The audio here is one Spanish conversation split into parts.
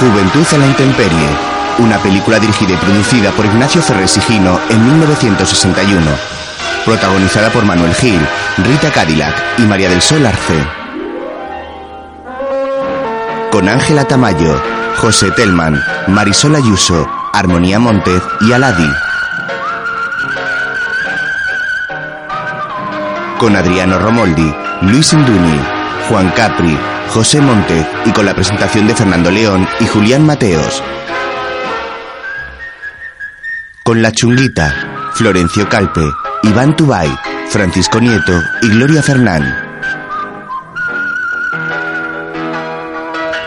Juventud a la Intemperie, una película dirigida y producida por Ignacio Ferrer Sigino en 1961, protagonizada por Manuel Gil, Rita Cadillac y María del Sol Arce. Con Ángela Tamayo, José Telman, Marisol Ayuso, Armonía Montez y Aladi. Con Adriano Romoldi, Luis Induni, Juan Capri, José Montez y con la presentación de Fernando León y Julián Mateos. Con La Chunguita, Florencio Calpe, Iván Tubay, Francisco Nieto y Gloria Fernán.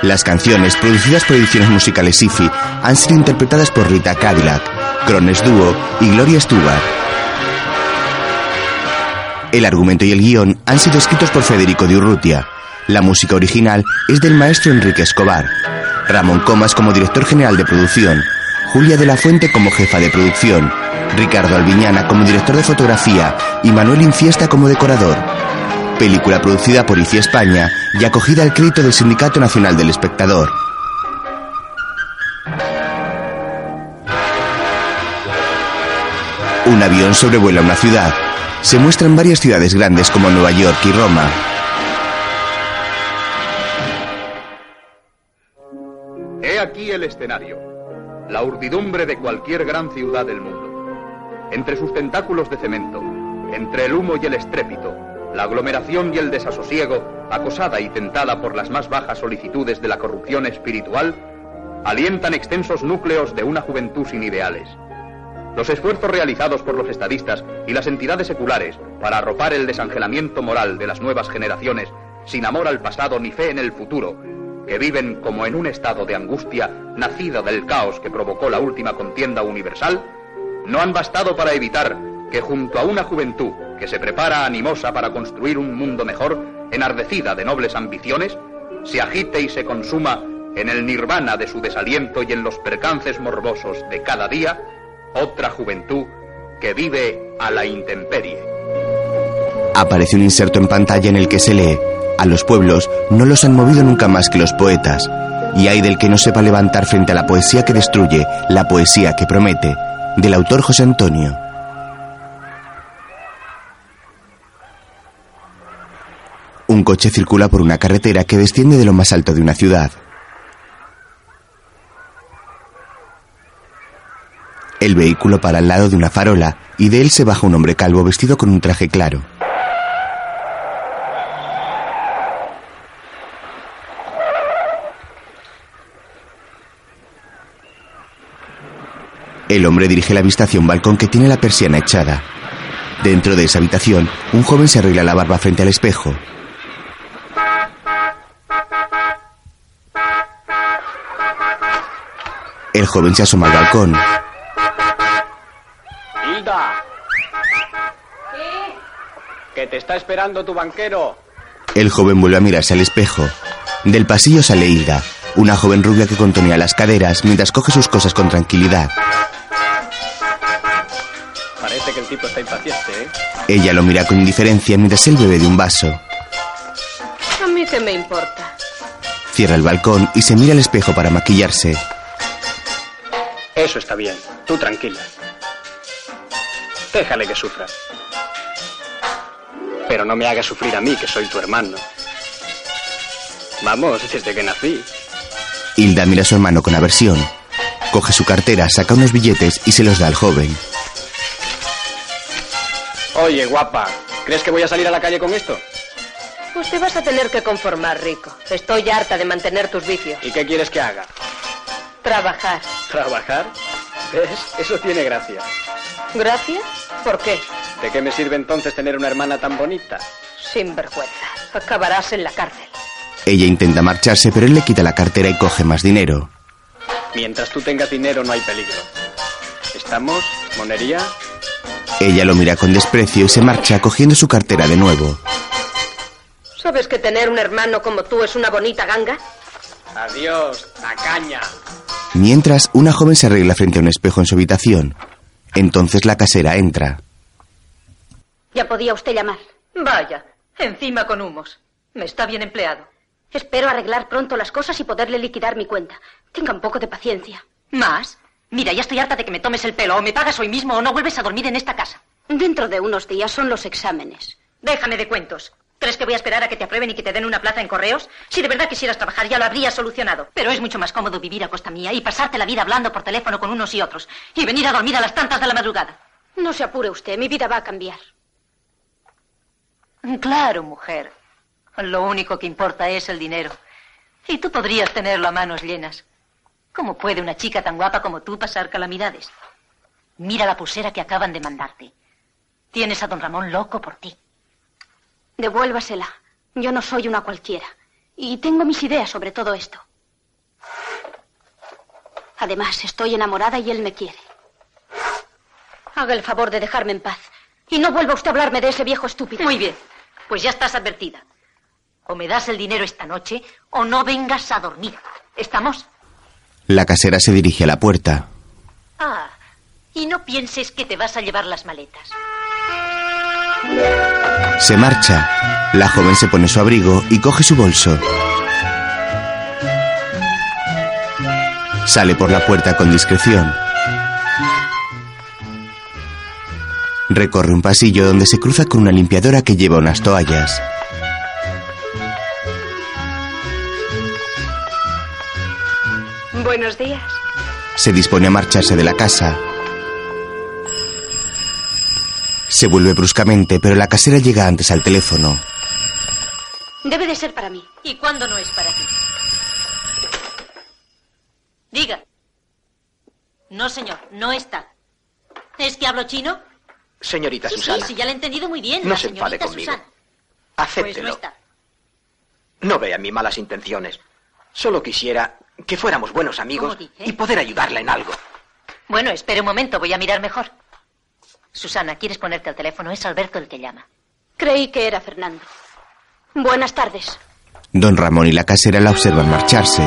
Las canciones producidas por Ediciones Musicales IFI han sido interpretadas por Rita Cadillac, Crones Duo y Gloria Stewart. El argumento y el guion han sido escritos por Federico de Urrutia. La música original es del maestro Enrique Escobar. Ramón Comas como director general de producción. Julia de la Fuente como jefa de producción. Ricardo Alviñana como director de fotografía y Manuel Infiesta como decorador. Película producida por ICI España y acogida al crédito del Sindicato Nacional del Espectador. Un avión sobrevuela una ciudad. Se muestran varias ciudades grandes como Nueva York y Roma. Aquí el escenario, la urdidumbre de cualquier gran ciudad del mundo. Entre sus tentáculos de cemento, entre el humo y el estrépito, la aglomeración y el desasosiego, acosada y tentada por las más bajas solicitudes de la corrupción espiritual, alientan extensos núcleos de una juventud sin ideales. Los esfuerzos realizados por los estadistas y las entidades seculares para arropar el desangelamiento moral de las nuevas generaciones, sin amor al pasado ni fe en el futuro, que viven como en un estado de angustia nacida del caos que provocó la última contienda universal, no han bastado para evitar que junto a una juventud que se prepara animosa para construir un mundo mejor, enardecida de nobles ambiciones, se agite y se consuma en el nirvana de su desaliento y en los percances morbosos de cada día, otra juventud que vive a la intemperie. Aparece un inserto en pantalla en el que se lee, a los pueblos no los han movido nunca más que los poetas, y hay del que no sepa levantar frente a la poesía que destruye, la poesía que promete, del autor José Antonio. Un coche circula por una carretera que desciende de lo más alto de una ciudad. El vehículo para al lado de una farola y de él se baja un hombre calvo vestido con un traje claro. El hombre dirige la vista hacia un balcón que tiene la persiana echada. Dentro de esa habitación, un joven se arregla la barba frente al espejo. El joven se asoma al balcón. Hilda. Que te está esperando tu banquero. El joven vuelve a mirarse al espejo. Del pasillo sale Hilda, una joven rubia que contonea las caderas mientras coge sus cosas con tranquilidad. Está impaciente, ¿eh? Ella lo mira con indiferencia mientras él bebe de un vaso. A mí qué me importa. Cierra el balcón y se mira al espejo para maquillarse. Eso está bien. Tú tranquila. Déjale que sufra. Pero no me hagas sufrir a mí, que soy tu hermano. Vamos, desde que nací. Hilda mira a su hermano con aversión. Coge su cartera, saca unos billetes y se los da al joven. Oye, guapa, ¿crees que voy a salir a la calle con esto? Pues te vas a tener que conformar, Rico. Estoy harta de mantener tus vicios. ¿Y qué quieres que haga? Trabajar. ¿Trabajar? ¿Ves? Eso tiene gracia. ¿Gracias? ¿Por qué? ¿De qué me sirve entonces tener una hermana tan bonita? Sin vergüenza. Acabarás en la cárcel. Ella intenta marcharse, pero él le quita la cartera y coge más dinero. Mientras tú tengas dinero no hay peligro. ¿Estamos? ¿Monería? Ella lo mira con desprecio y se marcha cogiendo su cartera de nuevo. ¿Sabes que tener un hermano como tú es una bonita ganga? Adiós, tacaña. Mientras, una joven se arregla frente a un espejo en su habitación. Entonces la casera entra. Ya podía usted llamar. Vaya, encima con humos. Me está bien empleado. Espero arreglar pronto las cosas y poderle liquidar mi cuenta. Tenga un poco de paciencia. ¿Más? Mira, ya estoy harta de que me tomes el pelo. O me pagas hoy mismo o no vuelves a dormir en esta casa. Dentro de unos días son los exámenes. Déjame de cuentos. ¿Crees que voy a esperar a que te aprueben y que te den una plaza en correos? Si de verdad quisieras trabajar, ya lo habrías solucionado. Pero es mucho más cómodo vivir a costa mía y pasarte la vida hablando por teléfono con unos y otros. Y venir a dormir a las tantas de la madrugada. No se apure usted, mi vida va a cambiar. Claro, mujer. Lo único que importa es el dinero. Y tú podrías tenerlo a manos llenas. ¿Cómo puede una chica tan guapa como tú pasar calamidades? Mira la pulsera que acaban de mandarte. Tienes a don Ramón loco por ti. Devuélvasela. Yo no soy una cualquiera. Y tengo mis ideas sobre todo esto. Además, estoy enamorada y él me quiere. Haga el favor de dejarme en paz. Y no vuelva usted a hablarme de ese viejo estúpido. Muy bien. Pues ya estás advertida. O me das el dinero esta noche o no vengas a dormir. ¿Estamos? La casera se dirige a la puerta. Ah, y no pienses que te vas a llevar las maletas. Se marcha. La joven se pone su abrigo y coge su bolso. Sale por la puerta con discreción. Recorre un pasillo donde se cruza con una limpiadora que lleva unas toallas. Buenos días. Se dispone a marcharse de la casa. Se vuelve bruscamente, pero la casera llega antes al teléfono. Debe de ser para mí. ¿Y cuándo no es para ti? Diga. No, señor, no está. ¿Es que hablo chino? Señorita Sí, Susana, sí, sí, ya lo he entendido muy bien. no la se enfade conmigo. Susana. Pues no Acéptelo. está. No vea mis malas intenciones. Solo quisiera que fuéramos buenos amigos y poder ayudarla en algo. Bueno, espere un momento, voy a mirar mejor. Susana, ¿quieres ponerte al teléfono? Es Alberto el que llama. Creí que era Fernando. Buenas tardes. Don Ramón y la casera la observan marcharse.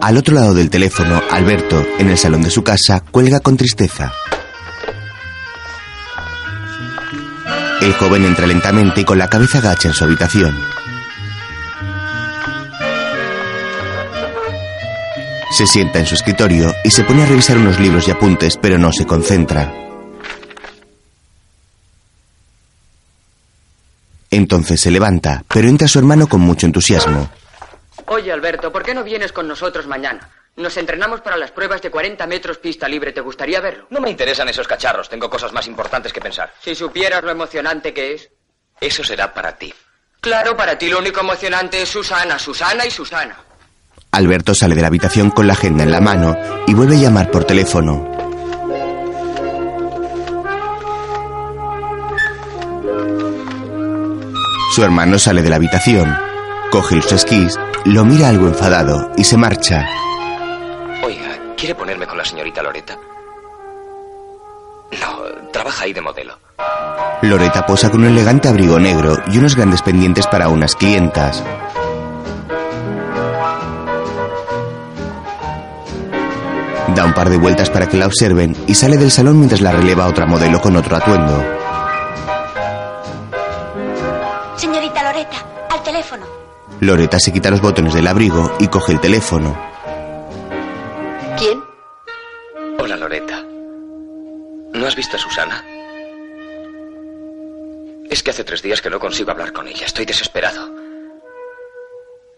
Al otro lado del teléfono, Alberto, en el salón de su casa, cuelga con tristeza. El joven entra lentamente y con la cabeza agacha en su habitación. Se sienta en su escritorio y se pone a revisar unos libros y apuntes, pero no se concentra. Entonces se levanta, pero entra su hermano con mucho entusiasmo. Oye, Alberto, ¿por qué no vienes con nosotros mañana? Nos entrenamos para las pruebas de 40 metros pista libre. ¿Te gustaría verlo? No me interesan esos cacharros. Tengo cosas más importantes que pensar. Si supieras lo emocionante que es. Eso será para ti. Claro, para ti lo único emocionante es Susana, Susana y Susana. Alberto sale de la habitación con la agenda en la mano y vuelve a llamar por teléfono. Su hermano sale de la habitación, coge los esquís, lo mira algo enfadado y se marcha. Oiga, ¿quiere ponerme con la señorita Loreta? No, trabaja ahí de modelo. Loreta posa con un elegante abrigo negro y unos grandes pendientes para unas clientas. Da un par de vueltas para que la observen y sale del salón mientras la releva otra modelo con otro atuendo. Señorita Loreta, al teléfono. Loreta se quita los botones del abrigo y coge el teléfono. ¿Quién? Hola, Loreta. ¿No has visto a Susana? Es que hace tres días que no consigo hablar con ella. Estoy desesperado.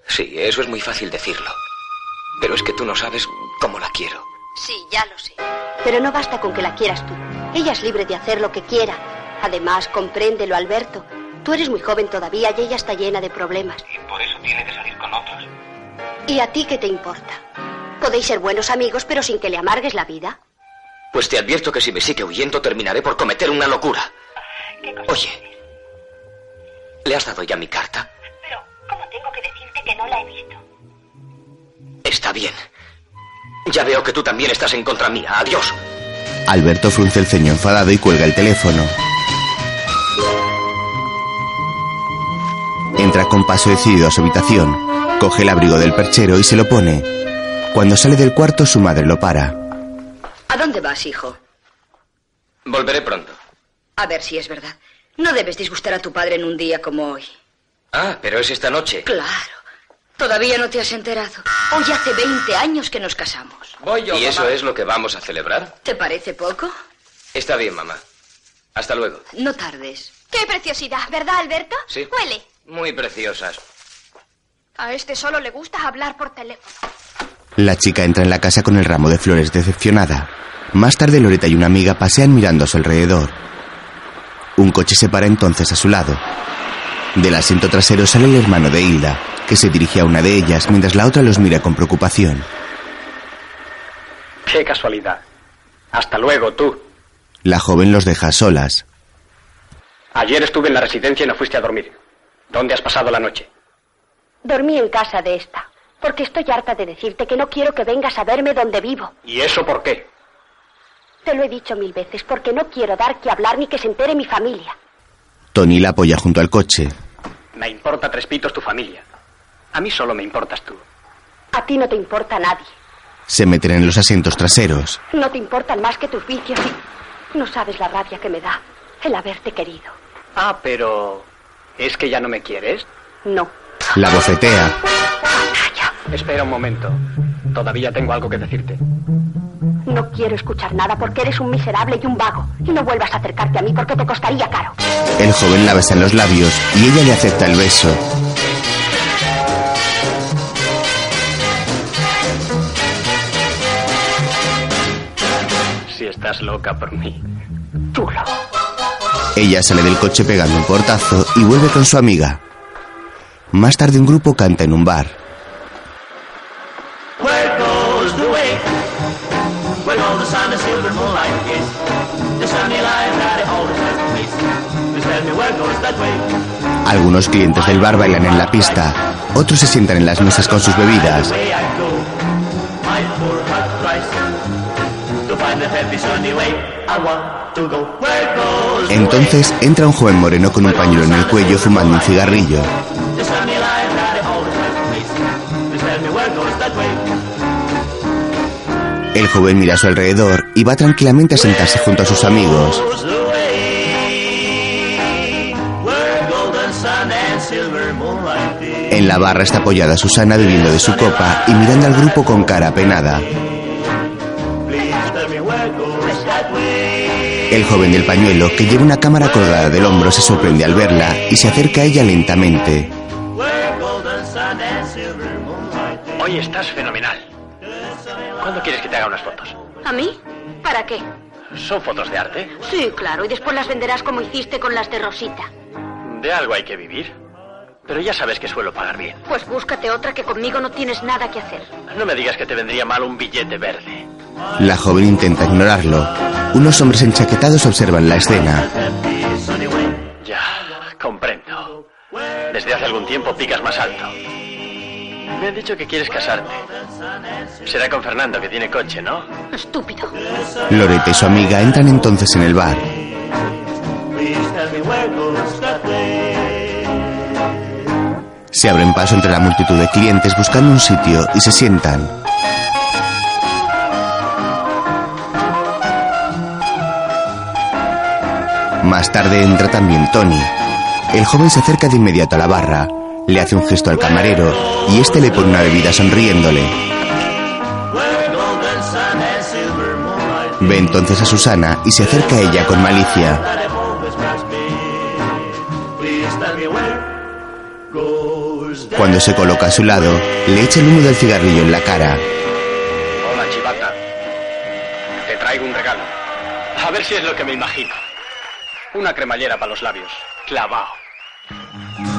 Sí, eso es muy fácil decirlo. Pero es que tú no sabes cómo la quiero. Sí, ya lo sé. Pero no basta con que la quieras tú. Ella es libre de hacer lo que quiera. Además, compréndelo, Alberto. Tú eres muy joven todavía y ella está llena de problemas. Y por eso tiene que salir con otros. ¿Y a ti qué te importa? Podéis ser buenos amigos, pero sin que le amargues la vida. Pues te advierto que si me sigue huyendo terminaré por cometer una locura. Oye, ¿le has dado ya mi carta? Pero, ¿cómo tengo que decirte que no la he visto? Está bien. Ya veo que tú también estás en contra mía. Adiós. Alberto frunce el ceño enfadado y cuelga el teléfono. Entra con paso decidido a su habitación, coge el abrigo del perchero y se lo pone. Cuando sale del cuarto su madre lo para. ¿A dónde vas, hijo? Volveré pronto. A ver si es verdad. No debes disgustar a tu padre en un día como hoy. Ah, pero es esta noche. Claro. Todavía no te has enterado. Hoy hace 20 años que nos casamos. Voy yo, ¿Y eso es lo que vamos a celebrar? ¿Te parece poco? Está bien, mamá. Hasta luego. No tardes. ¡Qué preciosidad! ¿Verdad, Alberto? Sí. Huele. Muy preciosas. A este solo le gusta hablar por teléfono. La chica entra en la casa con el ramo de flores decepcionada. Más tarde Loreta y una amiga pasean mirando a su alrededor. Un coche se para entonces a su lado. Del asiento trasero sale el hermano de Hilda, que se dirige a una de ellas mientras la otra los mira con preocupación. Qué casualidad. Hasta luego, tú. La joven los deja a solas. Ayer estuve en la residencia y no fuiste a dormir. ¿Dónde has pasado la noche? Dormí en casa de esta, porque estoy harta de decirte que no quiero que vengas a verme donde vivo. ¿Y eso por qué? Te lo he dicho mil veces, porque no quiero dar que hablar ni que se entere mi familia. Tony la apoya junto al coche. Me importa tres pitos tu familia. A mí solo me importas tú. A ti no te importa nadie. Se meten en los asientos traseros. No te importan más que tus vicios y no sabes la rabia que me da el haberte querido. Ah, pero... ¿Es que ya no me quieres? No. La bofetea. Espera un momento. Todavía tengo algo que decirte. No quiero escuchar nada porque eres un miserable y un vago. Y no vuelvas a acercarte a mí porque te costaría caro. El joven la besa en los labios y ella le acepta el beso. Estás loca por mí. Chulo. Ella sale del coche pegando un portazo y vuelve con su amiga. Más tarde un grupo canta en un bar. Algunos clientes del bar bailan en la pista. Otros se sientan en las mesas con sus bebidas. Entonces entra un joven moreno con un pañuelo en el cuello fumando un cigarrillo. El joven mira a su alrededor y va tranquilamente a sentarse junto a sus amigos. En la barra está apoyada Susana bebiendo de su copa y mirando al grupo con cara apenada. El joven del pañuelo, que lleva una cámara colgada del hombro, se sorprende al verla y se acerca a ella lentamente. Hoy estás fenomenal. ¿Cuándo quieres que te haga unas fotos? ¿A mí? ¿Para qué? ¿Son fotos de arte? Sí, claro, y después las venderás como hiciste con las de Rosita. De algo hay que vivir. Pero ya sabes que suelo pagar bien. Pues búscate otra que conmigo no tienes nada que hacer. No me digas que te vendría mal un billete verde. La joven intenta ignorarlo. Unos hombres enchaquetados observan la escena. Ya, comprendo. Desde hace algún tiempo picas más alto. Me han dicho que quieres casarte. Será con Fernando, que tiene coche, ¿no? Estúpido. Loreta y su amiga entran entonces en el bar. Se abren paso entre la multitud de clientes buscando un sitio y se sientan. Más tarde entra también Tony. El joven se acerca de inmediato a la barra, le hace un gesto al camarero y este le pone una bebida sonriéndole. Ve entonces a Susana y se acerca a ella con malicia. Cuando se coloca a su lado, le echa el humo del cigarrillo en la cara. Hola, chivata. Te traigo un regalo. A ver si es lo que me imagino. Una cremallera para los labios. Clavao.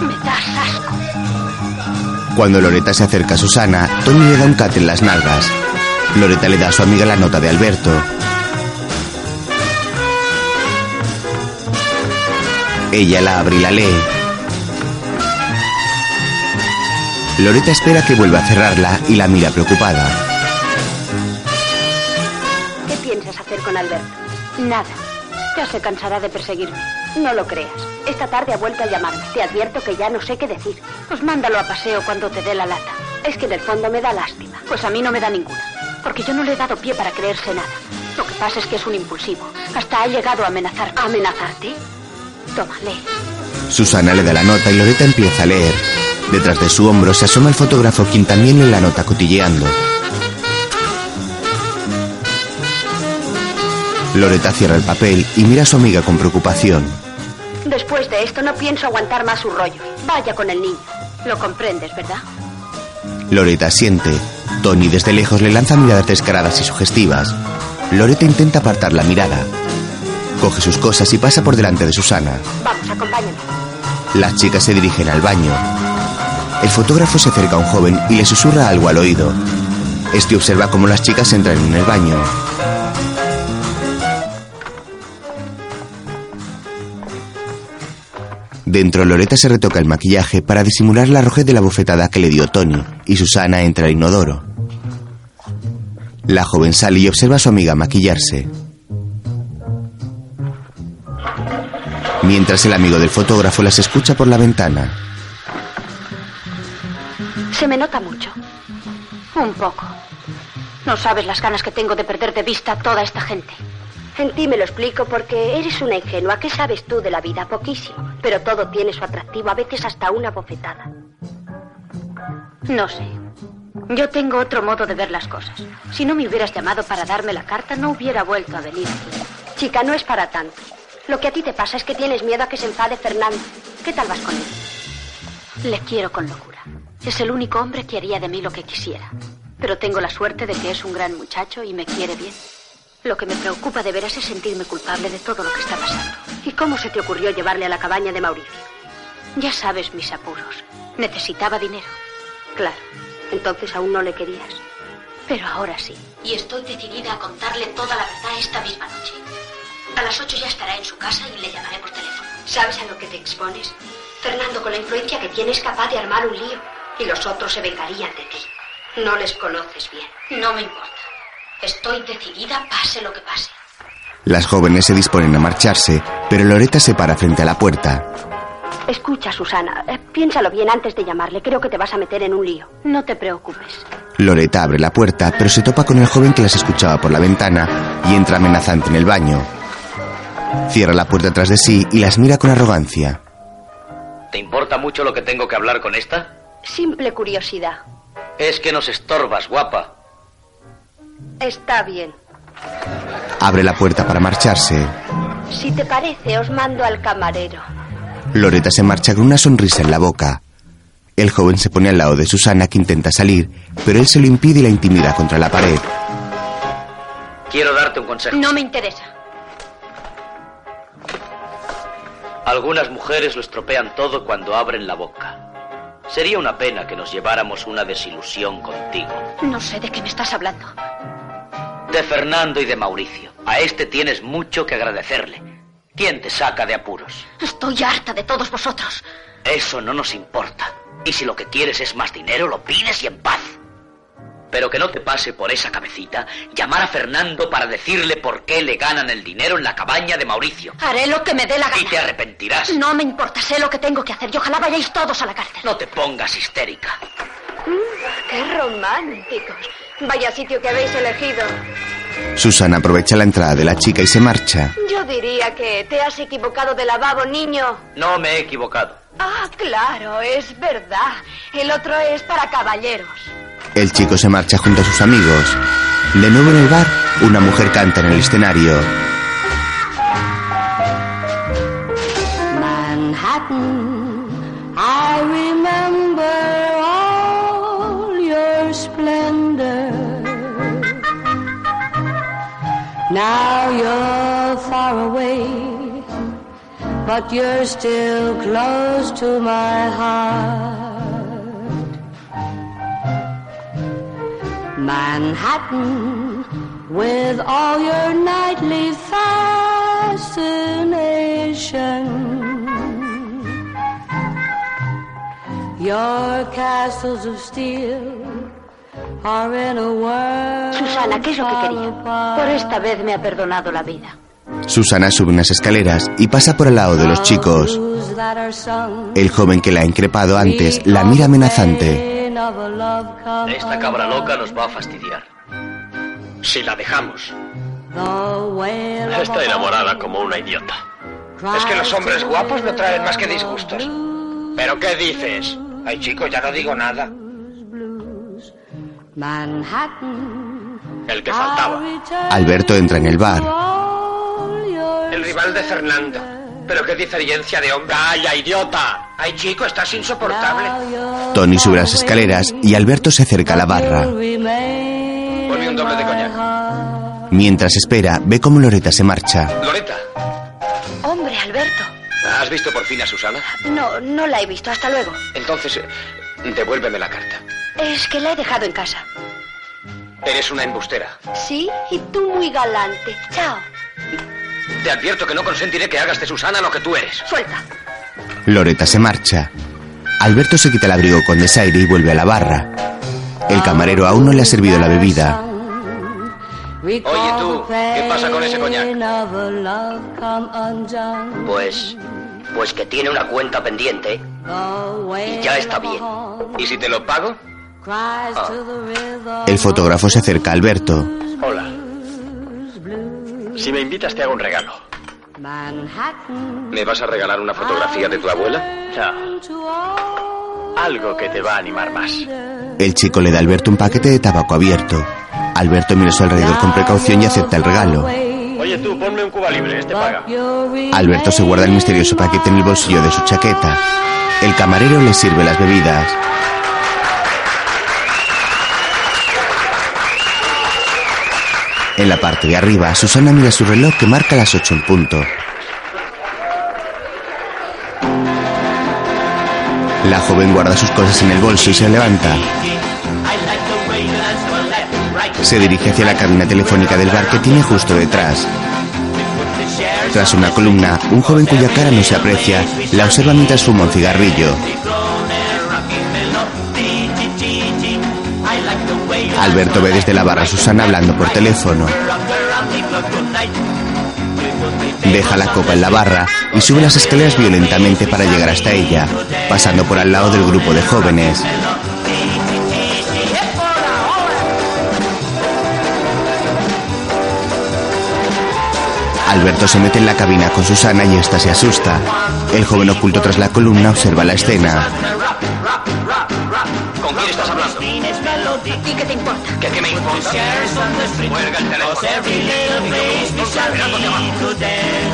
Me das asco. Cuando Loreta se acerca a Susana, Tony le da un cate en las nalgas. Loreta le da a su amiga la nota de Alberto. Ella la abre y la lee. Loreta espera que vuelva a cerrarla y la mira preocupada. ¿Qué piensas hacer con Alberto? Nada. Ya se cansará de perseguirme. No lo creas. Esta tarde ha vuelto a llamarme. Te advierto que ya no sé qué decir. Pues mándalo a paseo cuando te dé la lata. Es que en el fondo me da lástima. Pues a mí no me da ninguna. Porque yo no le he dado pie para creerse nada. Lo que pasa es que es un impulsivo. Hasta ha llegado a amenazar. ¿A amenazarte? Toma, lee. Susana le da la nota y Loreta empieza a leer. Detrás de su hombro se asoma el fotógrafo quien también le la nota cotilleando. Loreta cierra el papel y mira a su amiga con preocupación. Después de esto no pienso aguantar más sus rollos. Vaya con el niño. Lo comprendes, ¿verdad? Loreta siente. Tony desde lejos le lanza miradas descaradas y sugestivas. Loreta intenta apartar la mirada. Coge sus cosas y pasa por delante de Susana. Vamos, acompáñame. Las chicas se dirigen al baño. El fotógrafo se acerca a un joven y le susurra algo al oído. Este observa cómo las chicas entran en el baño. Dentro, Loreta se retoca el maquillaje para disimular la rojez de la bofetada que le dio Tony, y Susana entra al inodoro. La joven sale y observa a su amiga maquillarse. Mientras el amigo del fotógrafo las escucha por la ventana. Se me nota mucho. Un poco. No sabes las ganas que tengo de perder de vista a toda esta gente. En ti me lo explico porque eres una ingenua. ¿Qué sabes tú de la vida? Poquísimo. Pero todo tiene su atractivo, a veces hasta una bofetada. No sé. Yo tengo otro modo de ver las cosas. Si no me hubieras llamado para darme la carta, no hubiera vuelto a venir aquí. Chica, no es para tanto. Lo que a ti te pasa es que tienes miedo a que se enfade Fernando. ¿Qué tal vas con él? Le quiero con locura. Es el único hombre que haría de mí lo que quisiera. Pero tengo la suerte de que es un gran muchacho y me quiere bien. Lo que me preocupa de veras es sentirme culpable de todo lo que está pasando. ¿Y cómo se te ocurrió llevarle a la cabaña de Mauricio? Ya sabes mis apuros. Necesitaba dinero. Claro. Entonces aún no le querías. Pero ahora sí. Y estoy decidida a contarle toda la verdad esta misma noche. A las ocho ya estará en su casa y le llamaré por teléfono. ¿Sabes a lo que te expones? Fernando, con la influencia que tiene, es capaz de armar un lío. Y los otros se vengarían de ti. No les conoces bien. No me importa. Estoy decidida, pase lo que pase. Las jóvenes se disponen a marcharse, pero Loreta se para frente a la puerta. Escucha, Susana, eh, piénsalo bien antes de llamarle. Creo que te vas a meter en un lío. No te preocupes. Loreta abre la puerta, pero se topa con el joven que las escuchaba por la ventana y entra amenazante en el baño. Cierra la puerta tras de sí y las mira con arrogancia. ¿Te importa mucho lo que tengo que hablar con esta? Simple curiosidad. Es que nos estorbas, guapa. Está bien. Abre la puerta para marcharse. Si te parece, os mando al camarero. Loreta se marcha con una sonrisa en la boca. El joven se pone al lado de Susana que intenta salir, pero él se lo impide y la intimida contra la pared. Quiero darte un consejo. No me interesa. Algunas mujeres lo estropean todo cuando abren la boca. Sería una pena que nos lleváramos una desilusión contigo. No sé de qué me estás hablando. De Fernando y de Mauricio. A este tienes mucho que agradecerle. ¿Quién te saca de apuros? Estoy harta de todos vosotros. Eso no nos importa. Y si lo que quieres es más dinero, lo pides y en paz. Pero que no te pase por esa cabecita llamar a Fernando para decirle por qué le ganan el dinero en la cabaña de Mauricio. Haré lo que me dé la gana. Y te arrepentirás. No me importa, sé lo que tengo que hacer y ojalá vayáis todos a la cárcel. No te pongas histérica. Mm, ¡Qué románticos! Vaya sitio que habéis elegido. Susana aprovecha la entrada de la chica y se marcha. Yo diría que te has equivocado de lavabo, niño. No me he equivocado. Ah, claro, es verdad. El otro es para caballeros. El chico se marcha junto a sus amigos. De nuevo en el bar, una mujer canta en el escenario. Manhattan, I remember all your splendor. Now you're far away, but you're still close to my heart. Manhattan, with all your nightly fascination. Your castles of steel are in a world. Susana, ¿qué es lo que quería? Por esta vez me ha perdonado la vida. Susana sube unas escaleras y pasa por el lado de los chicos. El joven que la ha increpado antes la mira amenazante. Esta cabra loca nos va a fastidiar. Si la dejamos. Está enamorada como una idiota. Es que los hombres guapos no traen más que disgustos. ¿Pero qué dices? Ay, chico, ya no digo nada. Manhattan. El que faltaba. Alberto entra en el bar. Rival de Fernando. Pero qué diferencia de hombre. ¡Calla, idiota! Ay, chico, estás insoportable. Tony sube las escaleras y Alberto se acerca a la barra. Ponme un doble de coñac. Mientras espera, ve cómo Loreta se marcha. Loreta, Hombre, Alberto. ¿has visto por fin a Susana? No, no la he visto. Hasta luego. Entonces, eh, devuélveme la carta. Es que la he dejado en casa. Eres una embustera. Sí, y tú muy galante. Chao. Te advierto que no consentiré que hagas de Susana lo que tú eres. Suelta. Loreta se marcha. Alberto se quita el abrigo con desaire y vuelve a la barra. El camarero aún no le ha servido la bebida. Oye tú, ¿qué pasa con ese coñac? Pues. Pues que tiene una cuenta pendiente. Y ya está bien. ¿Y si te lo pago? El fotógrafo se acerca a Alberto. Hola. Si me invitas te hago un regalo. ¿Me vas a regalar una fotografía de tu abuela? No. Algo que te va a animar más. El chico le da a Alberto un paquete de tabaco abierto. Alberto mira a su alrededor con precaución y acepta el regalo. Oye tú, ponme un cuba libre, este paga. Alberto se guarda el misterioso paquete en el bolsillo de su chaqueta. El camarero le sirve las bebidas. En la parte de arriba, Susana mira su reloj que marca las 8 en punto. La joven guarda sus cosas en el bolso y se levanta. Se dirige hacia la cabina telefónica del bar que tiene justo detrás. Tras una columna, un joven cuya cara no se aprecia la observa mientras fuma un cigarrillo. Alberto ve desde la barra a Susana hablando por teléfono. Deja la copa en la barra y sube las escaleras violentamente para llegar hasta ella, pasando por al lado del grupo de jóvenes. Alberto se mete en la cabina con Susana y ésta se asusta. El joven oculto tras la columna observa la escena. ¿Con quién estás hablando? ¿Y qué te importa? ¿Qué, qué me importa? Cuelga el teléfono.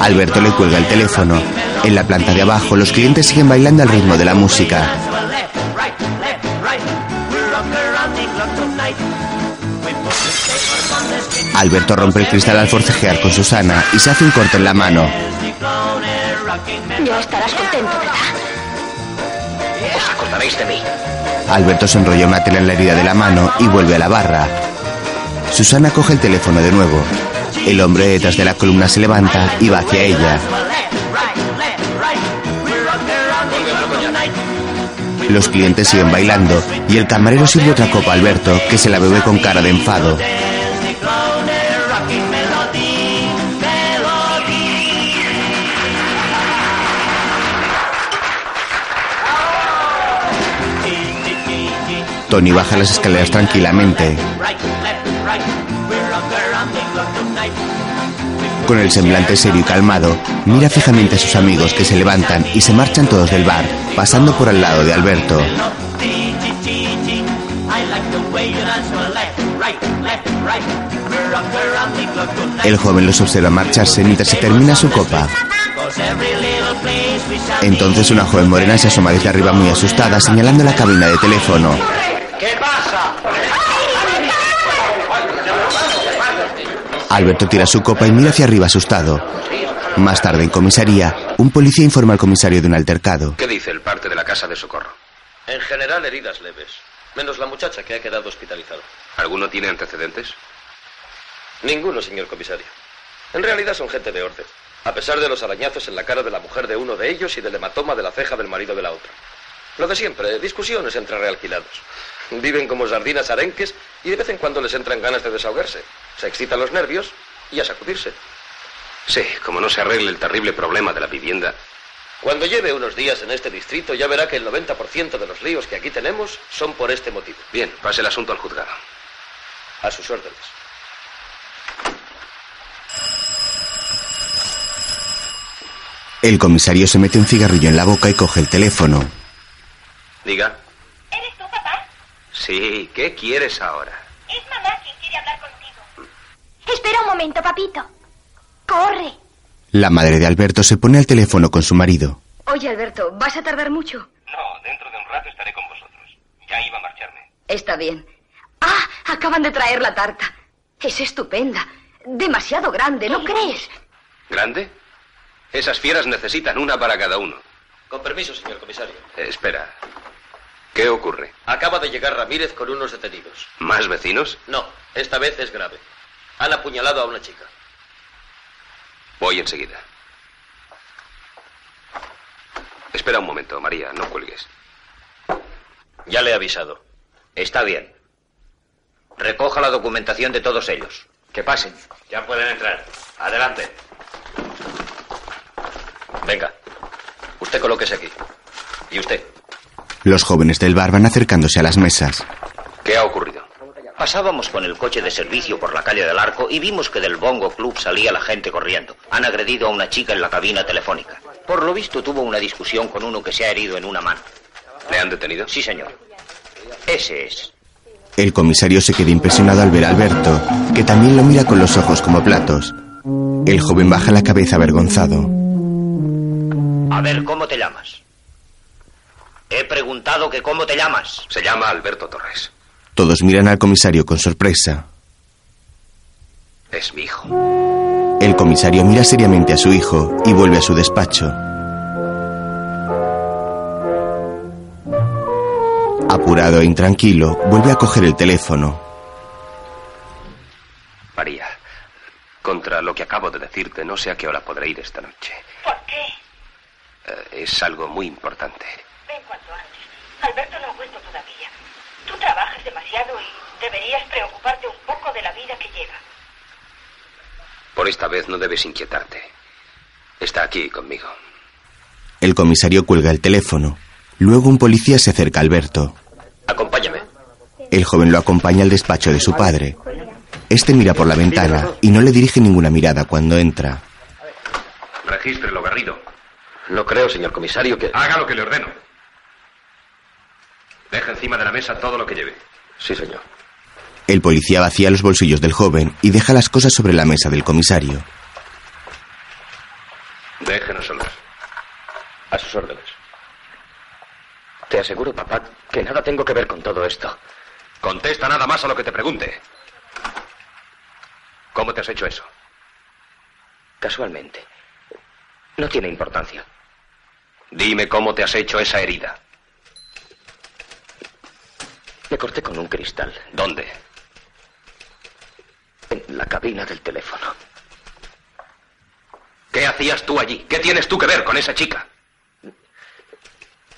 Alberto le cuelga el teléfono. En la planta de abajo, los clientes siguen bailando al ritmo de la música. Alberto rompe el cristal al forcejear con Susana y se hace un corte en la mano. Ya estarás contento, ¿verdad? Os acordaréis de mí. Alberto se enrolla una tela en la herida de la mano y vuelve a la barra. Susana coge el teléfono de nuevo. El hombre detrás de la columna se levanta y va hacia ella. Los clientes siguen bailando y el camarero sirve otra copa a Alberto, que se la bebe con cara de enfado. Tony baja las escaleras tranquilamente. Con el semblante serio y calmado, mira fijamente a sus amigos que se levantan y se marchan todos del bar, pasando por al lado de Alberto. El joven los observa marcharse mientras se termina su copa. Entonces una joven morena se asoma desde arriba muy asustada, señalando la cabina de teléfono. ¿Qué pasa? Alberto tira su copa y mira hacia arriba asustado. Más tarde en comisaría, un policía informa al comisario de un altercado. ¿Qué dice el parte de la casa de socorro? En general, heridas leves. Menos la muchacha que ha quedado hospitalizada. ¿Alguno tiene antecedentes? Ninguno, señor comisario. En realidad son gente de orden. A pesar de los arañazos en la cara de la mujer de uno de ellos y del hematoma de la ceja del marido de la otra. Lo de siempre, discusiones entre realquilados. Viven como sardinas arenques y de vez en cuando les entran ganas de desahogarse. Se excitan los nervios y a sacudirse. Sí, como no se arregle el terrible problema de la vivienda. Cuando lleve unos días en este distrito ya verá que el 90% de los líos que aquí tenemos son por este motivo. Bien, pase el asunto al juzgado. A sus órdenes. El comisario se mete un cigarrillo en la boca y coge el teléfono. Diga. Sí, ¿qué quieres ahora? Es mamá quien quiere hablar contigo. Espera un momento, papito. Corre. La madre de Alberto se pone al teléfono con su marido. Oye, Alberto, ¿vas a tardar mucho? No, dentro de un rato estaré con vosotros. Ya iba a marcharme. Está bien. Ah, acaban de traer la tarta. Es estupenda. Demasiado grande, ¿no crees? ¿Grande? Esas fieras necesitan una para cada uno. Con permiso, señor comisario. Eh, espera. ¿Qué ocurre? Acaba de llegar Ramírez con unos detenidos. ¿Más vecinos? No, esta vez es grave. Han apuñalado a una chica. Voy enseguida. Espera un momento, María, no cuelgues. Ya le he avisado. Está bien. Recoja la documentación de todos ellos. Que pasen. Ya pueden entrar. Adelante. Venga. Usted colóquese aquí. ¿Y usted? Los jóvenes del bar van acercándose a las mesas. ¿Qué ha ocurrido? Pasábamos con el coche de servicio por la calle del Arco y vimos que del Bongo Club salía la gente corriendo. Han agredido a una chica en la cabina telefónica. Por lo visto tuvo una discusión con uno que se ha herido en una mano. ¿Le han detenido? Sí, señor. Ese es. El comisario se queda impresionado al ver a Alberto, que también lo mira con los ojos como platos. El joven baja la cabeza avergonzado. A ver, ¿cómo te llamas? He preguntado que cómo te llamas. Se llama Alberto Torres. Todos miran al comisario con sorpresa. Es mi hijo. El comisario mira seriamente a su hijo y vuelve a su despacho. Apurado e intranquilo, vuelve a coger el teléfono. María, contra lo que acabo de decirte, no sé a qué hora podré ir esta noche. ¿Por qué? Eh, es algo muy importante. Ven cuanto antes. Alberto no ha vuelto todavía. Tú trabajas demasiado y deberías preocuparte un poco de la vida que lleva. Por esta vez no debes inquietarte. Está aquí conmigo. El comisario cuelga el teléfono. Luego un policía se acerca a Alberto. Acompáñame. El joven lo acompaña al despacho de su padre. Este mira por la ventana y no le dirige ninguna mirada cuando entra. Regístrelo, Garrido. No creo, señor comisario, que... Haga lo que le ordeno. Deja encima de la mesa todo lo que lleve. Sí, señor. El policía vacía los bolsillos del joven y deja las cosas sobre la mesa del comisario. Déjenos solos. A sus órdenes. Te aseguro, papá, que nada tengo que ver con todo esto. Contesta nada más a lo que te pregunte. ¿Cómo te has hecho eso? Casualmente. No tiene importancia. Dime cómo te has hecho esa herida. Me corté con un cristal. ¿Dónde? En la cabina del teléfono. ¿Qué hacías tú allí? ¿Qué tienes tú que ver con esa chica?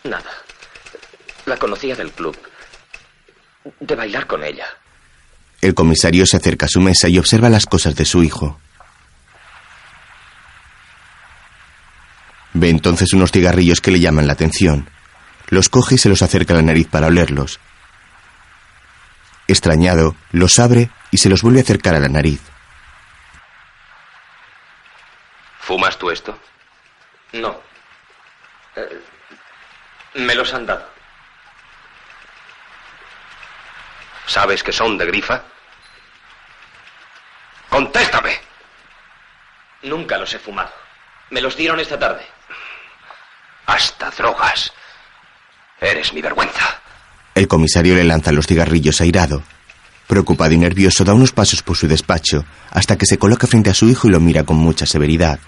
Nada. La conocía del club. De bailar con ella. El comisario se acerca a su mesa y observa las cosas de su hijo. Ve entonces unos cigarrillos que le llaman la atención. Los coge y se los acerca a la nariz para olerlos. Extrañado, los abre y se los vuelve a acercar a la nariz. ¿Fumas tú esto? No. Eh, me los han dado. ¿Sabes que son de grifa? ¡Contéstame! Nunca los he fumado. Me los dieron esta tarde. Hasta drogas. Eres mi vergüenza. El comisario le lanza los cigarrillos airado. Preocupado y nervioso, da unos pasos por su despacho hasta que se coloca frente a su hijo y lo mira con mucha severidad.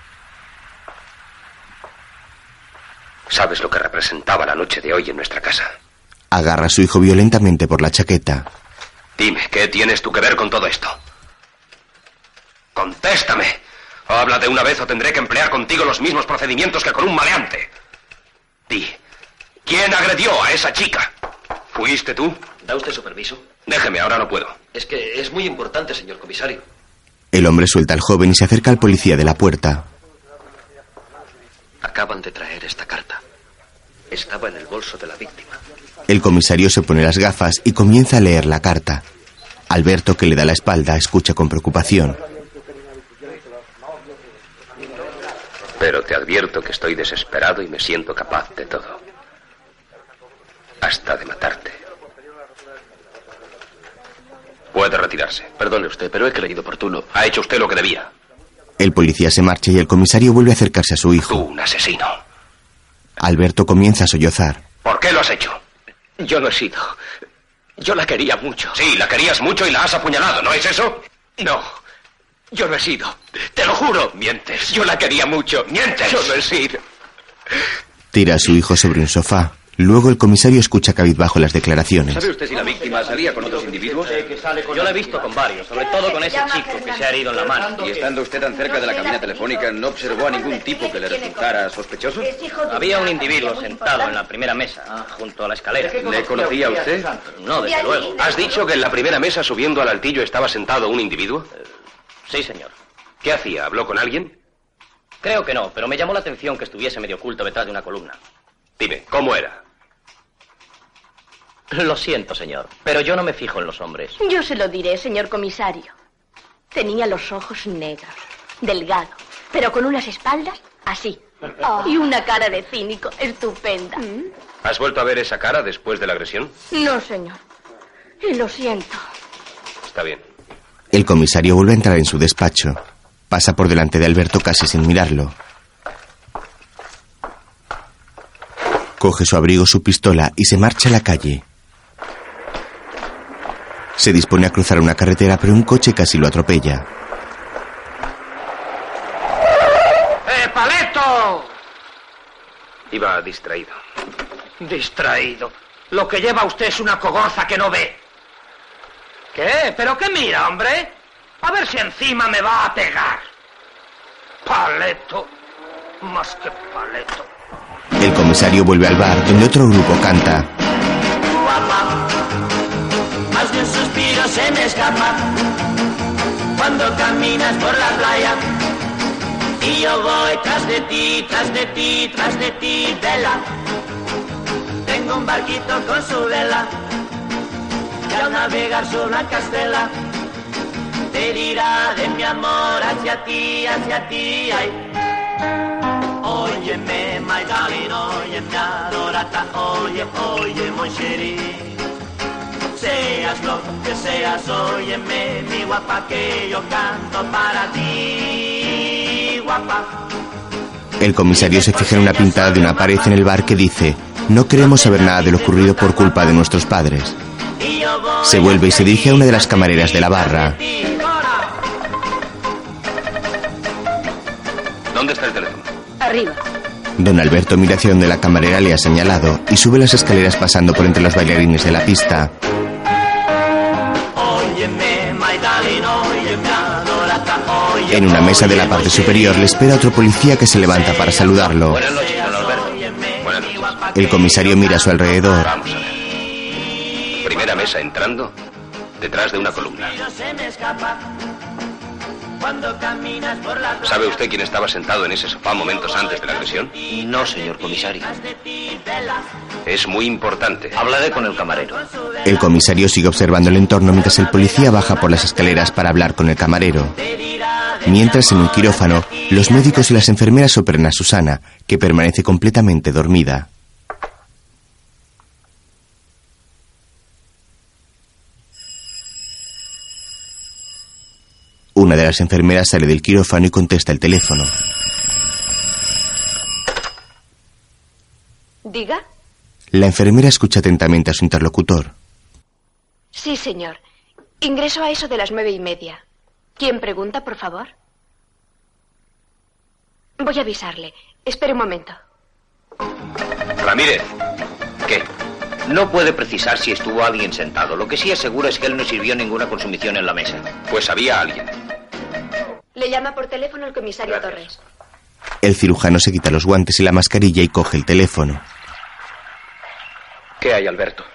¿Sabes lo que representaba la noche de hoy en nuestra casa? Agarra a su hijo violentamente por la chaqueta. Dime, ¿qué tienes tú que ver con todo esto? Contéstame. O habla de una vez o tendré que emplear contigo los mismos procedimientos que con un maleante. Di, ¿quién agredió a esa chica? ¿Fuiste tú? ¿Da usted su permiso? Déjeme, ahora no puedo. Es que es muy importante, señor comisario. El hombre suelta al joven y se acerca al policía de la puerta. Acaban de traer esta carta. Estaba en el bolso de la víctima. El comisario se pone las gafas y comienza a leer la carta. Alberto, que le da la espalda, escucha con preocupación. Pero te advierto que estoy desesperado y me siento capaz de todo. Hasta de matarte. Puede retirarse. Perdone usted, pero he creído oportuno. Ha hecho usted lo que debía. El policía se marcha y el comisario vuelve a acercarse a su hijo. Tú, un asesino. Alberto comienza a sollozar. ¿Por qué lo has hecho? Yo no he sido. Yo la quería mucho. Sí, la querías mucho y la has apuñalado, ¿no es eso? No. Yo no he sido. Te lo juro. Mientes. Yo la quería mucho. Mientes. Yo no he sido. Tira a su hijo sobre un sofá. Luego el comisario escucha cabizbajo las declaraciones. ¿Sabe usted si la víctima salía con otros individuos? Yo la he visto con varios, sobre todo con ese chico que se ha herido en la mano. Y estando usted tan cerca de la cabina telefónica, ¿no observó a ningún tipo que le resultara sospechoso? Había un individuo sentado en la primera mesa, junto a la escalera. ¿Le conocía usted? No, desde luego. ¿Has dicho que en la primera mesa subiendo al altillo estaba sentado un individuo? Sí, señor. ¿Qué hacía? ¿Habló con alguien? Creo que no, pero me llamó la atención que estuviese medio oculto detrás de una columna. Dime, ¿cómo era? Lo siento, señor, pero yo no me fijo en los hombres. Yo se lo diré, señor comisario. Tenía los ojos negros, delgado, pero con unas espaldas así. Y una cara de cínico estupenda. ¿Has vuelto a ver esa cara después de la agresión? No, señor. Y lo siento. Está bien. El comisario vuelve a entrar en su despacho. Pasa por delante de Alberto casi sin mirarlo. Coge su abrigo, su pistola y se marcha a la calle. Se dispone a cruzar una carretera, pero un coche casi lo atropella. ¡Eh, paleto! Iba distraído. Distraído. Lo que lleva usted es una cogoza que no ve. ¿Qué? ¿Pero qué mira, hombre? A ver si encima me va a pegar. Paleto. Más que paleto. El comisario vuelve al bar, donde otro grupo canta. guapa. Más de un suspiro se me escapa cuando caminas por la playa. Y yo voy tras de ti, tras de ti, tras de ti, vela. Tengo un barquito con su vela. Y al navegar su blanca estela, te dirá de mi amor hacia ti, hacia ti, ay. Óyeme, my darling, óyeme, adorata, oye, oye. Seas lo que seas, óyeme, mi guapa, que yo canto para ti, guapa. El comisario se fija en una pintada de una pared en el bar que dice, no queremos saber nada de lo ocurrido por culpa de nuestros padres. Se vuelve y se dirige a una de las camareras de la barra. Arriba. Don Alberto mira hacia donde la camarera le ha señalado y sube las escaleras pasando por entre los bailarines de la pista. En una mesa de la parte superior le espera otro policía que se levanta para saludarlo. Buenas noches, don Alberto. Buenas noches. El comisario mira a su alrededor. Vamos a ver. Primera mesa entrando, detrás de una columna. Se me escapa cuando caminas por la playa. ¿Sabe usted quién estaba sentado en ese sofá momentos antes de la agresión? No, señor comisario. Es muy importante. Hablaré con el camarero. El comisario sigue observando el entorno mientras el policía baja por las escaleras para hablar con el camarero. Mientras en un quirófano, los médicos y las enfermeras operan a Susana, que permanece completamente dormida. Una de las enfermeras sale del quirófano y contesta el teléfono. Diga. La enfermera escucha atentamente a su interlocutor. Sí, señor. Ingreso a eso de las nueve y media. ¿Quién pregunta, por favor? Voy a avisarle. Espere un momento. Ramírez, ¿qué? No puede precisar si estuvo alguien sentado. Lo que sí es seguro es que él no sirvió ninguna consumición en la mesa. Pues había alguien. Le llama por teléfono el comisario Torres. El cirujano se quita los guantes y la mascarilla y coge el teléfono. ¿Qué hay, Alberto?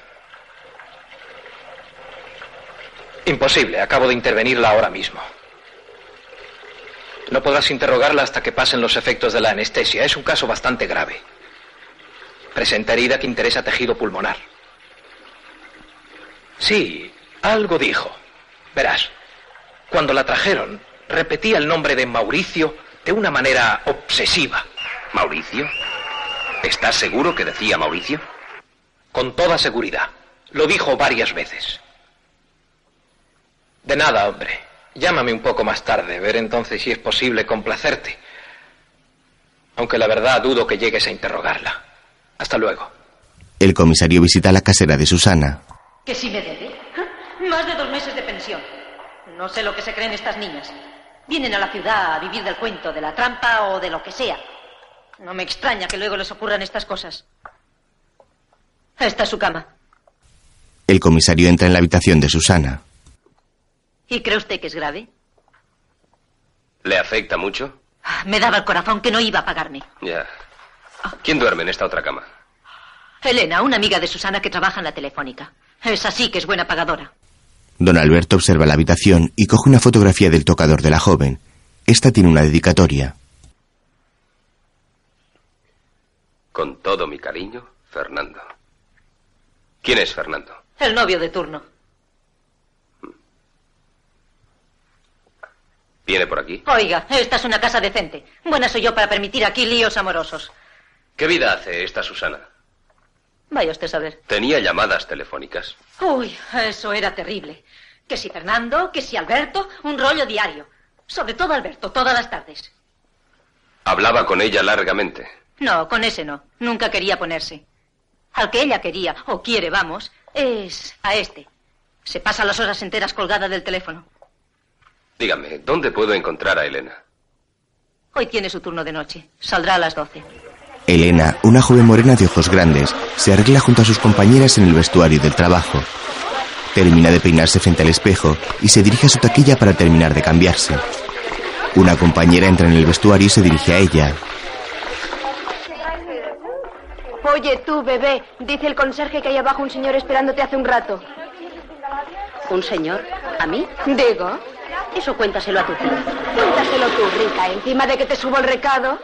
Imposible, acabo de intervenirla ahora mismo. No podrás interrogarla hasta que pasen los efectos de la anestesia. Es un caso bastante grave. Presenta herida que interesa tejido pulmonar. Sí, algo dijo. Verás, cuando la trajeron, repetía el nombre de Mauricio de una manera obsesiva. ¿Mauricio? ¿Estás seguro que decía Mauricio? Con toda seguridad. Lo dijo varias veces. De nada, hombre. Llámame un poco más tarde, ver entonces si es posible complacerte. Aunque la verdad dudo que llegues a interrogarla. Hasta luego. El comisario visita la casera de Susana. ¿Que si me debe? Más de dos meses de pensión. No sé lo que se creen estas niñas. Vienen a la ciudad a vivir del cuento, de la trampa o de lo que sea. No me extraña que luego les ocurran estas cosas. Esta es su cama. El comisario entra en la habitación de Susana. ¿Y cree usted que es grave? ¿Le afecta mucho? Me daba el corazón que no iba a pagarme. Ya. ¿Quién duerme en esta otra cama? Elena, una amiga de Susana que trabaja en la telefónica. Es así que es buena pagadora. Don Alberto observa la habitación y coge una fotografía del tocador de la joven. Esta tiene una dedicatoria. Con todo mi cariño, Fernando. ¿Quién es Fernando? El novio de turno. ¿Viene por aquí? Oiga, esta es una casa decente. Buena soy yo para permitir aquí líos amorosos. ¿Qué vida hace esta Susana? Vaya usted a saber. Tenía llamadas telefónicas. Uy, eso era terrible. Que si Fernando, que si Alberto, un rollo diario. Sobre todo Alberto, todas las tardes. Hablaba con ella largamente. No, con ese no. Nunca quería ponerse. Al que ella quería, o quiere, vamos, es a este. Se pasa las horas enteras colgada del teléfono. Dígame, ¿dónde puedo encontrar a Elena? Hoy tiene su turno de noche. Saldrá a las doce. Elena, una joven morena de ojos grandes, se arregla junto a sus compañeras en el vestuario del trabajo. Termina de peinarse frente al espejo y se dirige a su taquilla para terminar de cambiarse. Una compañera entra en el vestuario y se dirige a ella. Oye, tú, bebé, dice el conserje que hay abajo un señor esperándote hace un rato. ¿Un señor? ¿A mí? Digo. Eso cuéntaselo a tu tía. Cuéntaselo tú, rica, encima de que te subo el recado.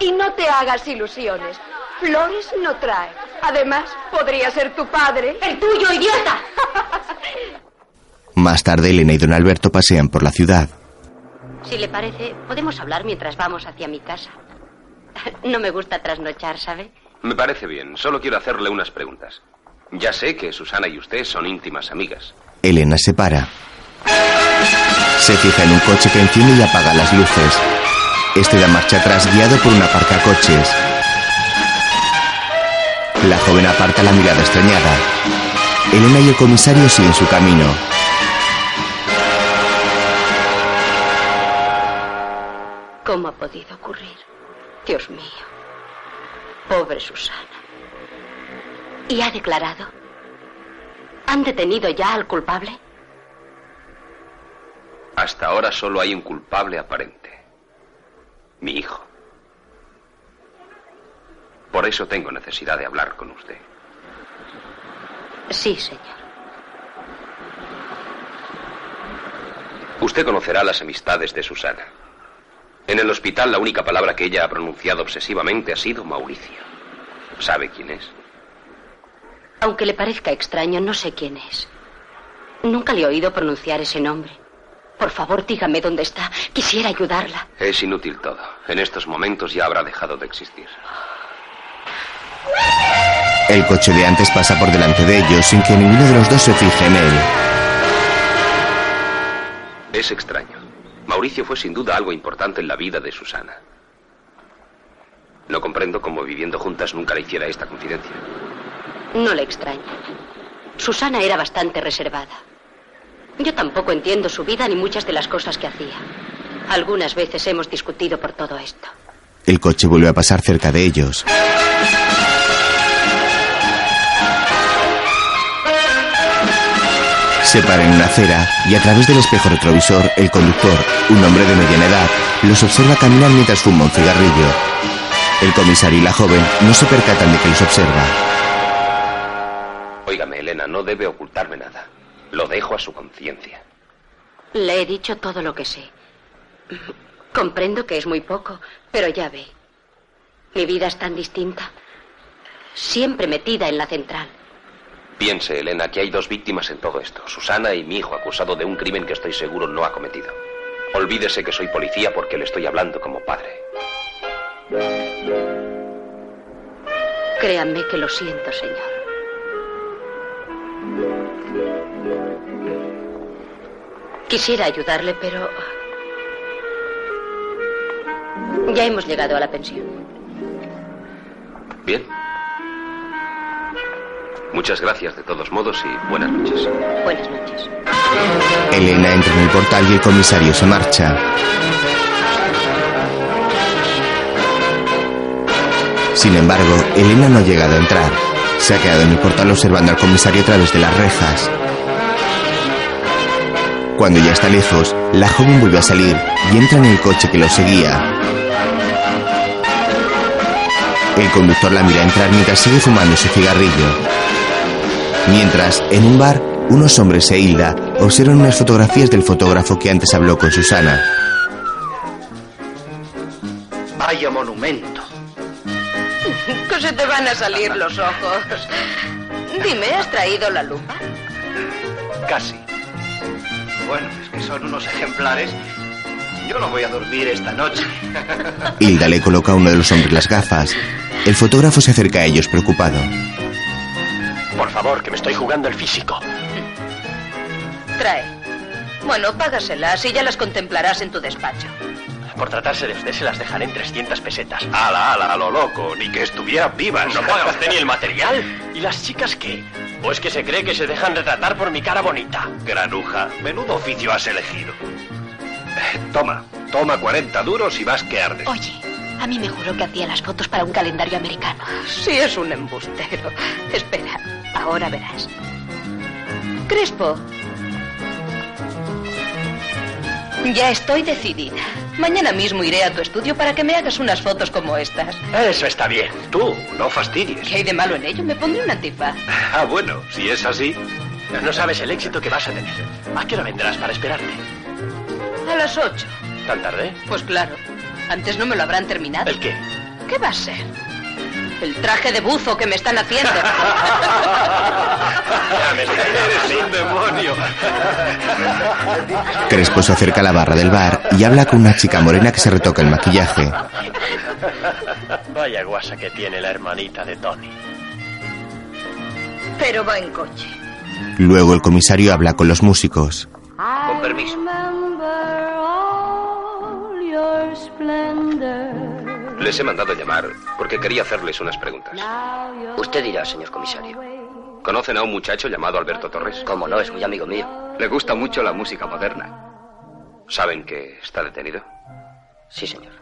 Y no te hagas ilusiones. Flores no trae. Además, podría ser tu padre. ¡El tuyo, idiota! Más tarde, Elena y don Alberto pasean por la ciudad. Si le parece, podemos hablar mientras vamos hacia mi casa. No me gusta trasnochar, ¿sabe? Me parece bien. Solo quiero hacerle unas preguntas. Ya sé que Susana y usted son íntimas amigas. Elena se para. Se fija en un coche que enciende y apaga las luces. Este da marcha atrás guiado por una aparcacoches. La joven aparta la mirada extrañada. Elena y el comisario siguen su camino. ¿Cómo ha podido ocurrir? Dios mío. Pobre Susana. ¿Y ha declarado? ¿Han detenido ya al culpable? Hasta ahora solo hay un culpable aparente. Mi hijo. Por eso tengo necesidad de hablar con usted. Sí, señor. Usted conocerá las amistades de Susana. En el hospital la única palabra que ella ha pronunciado obsesivamente ha sido Mauricio. ¿Sabe quién es? Aunque le parezca extraño, no sé quién es. Nunca le he oído pronunciar ese nombre. Por favor, dígame dónde está. Quisiera ayudarla. Es inútil todo. En estos momentos ya habrá dejado de existir. El coche de antes pasa por delante de ellos sin que ninguno de los dos se fije en él. Es extraño. Mauricio fue sin duda algo importante en la vida de Susana. No comprendo cómo viviendo juntas nunca le hiciera esta confidencia. No le extraña. Susana era bastante reservada. Yo tampoco entiendo su vida ni muchas de las cosas que hacía. Algunas veces hemos discutido por todo esto. El coche vuelve a pasar cerca de ellos. Se para en una acera y a través del espejo retrovisor, el conductor, un hombre de mediana edad, los observa caminar mientras fuma un cigarrillo. El comisario y la joven no se percatan de que los observa. Óigame, Elena, no debe ocultarme nada. Lo dejo a su conciencia. Le he dicho todo lo que sé. Comprendo que es muy poco, pero ya ve. Mi vida es tan distinta. Siempre metida en la central. Piense, Elena, que hay dos víctimas en todo esto. Susana y mi hijo, acusado de un crimen que estoy seguro no ha cometido. Olvídese que soy policía porque le estoy hablando como padre. Créanme que lo siento, señor. Quisiera ayudarle, pero... Ya hemos llegado a la pensión. Bien. Muchas gracias de todos modos y buenas noches. Buenas noches. Elena entra en el portal y el comisario se marcha. Sin embargo, Elena no ha llegado a entrar. Se ha quedado en el portal observando al comisario a través de las rejas. Cuando ya está lejos, la joven vuelve a salir y entra en el coche que lo seguía. El conductor la mira entrar mientras sigue fumando su cigarrillo. Mientras, en un bar, unos hombres e Hilda observan unas fotografías del fotógrafo que antes habló con Susana. Vaya monumento. Que se te van a salir los ojos. Dime, ¿has traído la lupa? Casi. Bueno, es que son unos ejemplares. Yo no voy a dormir esta noche. Hilda le coloca a uno de los hombres las gafas. El fotógrafo se acerca a ellos preocupado. Por favor, que me estoy jugando el físico. Trae. Bueno, págaselas y ya las contemplarás en tu despacho. Por tratarse de usted se las dejaré en 300 pesetas. Ala, ala, a lo loco, ni que estuvieran vivas. ¿No paga usted ni el material? ¿Y las chicas qué? ¿O es que se cree que se dejan retratar por mi cara bonita? Granuja, menudo oficio has elegido. Toma, toma 40 duros y vas que ardes. Oye, a mí me juró que hacía las fotos para un calendario americano. Sí, es un embustero. Espera, ahora verás. Crespo. Ya estoy decidida. Mañana mismo iré a tu estudio para que me hagas unas fotos como estas. Eso está bien. Tú, no fastidies. ¿Qué hay de malo en ello? Me pondré un antifaz. Ah, bueno, si es así. No sabes el éxito que vas a tener. ¿A qué hora vendrás para esperarte? A las ocho. ¿Tan tarde? Pues claro. Antes no me lo habrán terminado. ¿El qué? ¿Qué va a ser? El traje de buzo que me están haciendo. Eres un demonio. Crespo se acerca a la barra del bar y habla con una chica morena que se retoca el maquillaje. Vaya guasa que tiene la hermanita de Tony. Pero va en coche. Luego el comisario habla con los músicos. Con permiso. Les he mandado llamar porque quería hacerles unas preguntas. Usted dirá, señor comisario. ¿Conocen a un muchacho llamado Alberto Torres? Cómo no, es muy amigo mío. Le gusta mucho la música moderna. ¿Saben que está detenido? Sí, señor.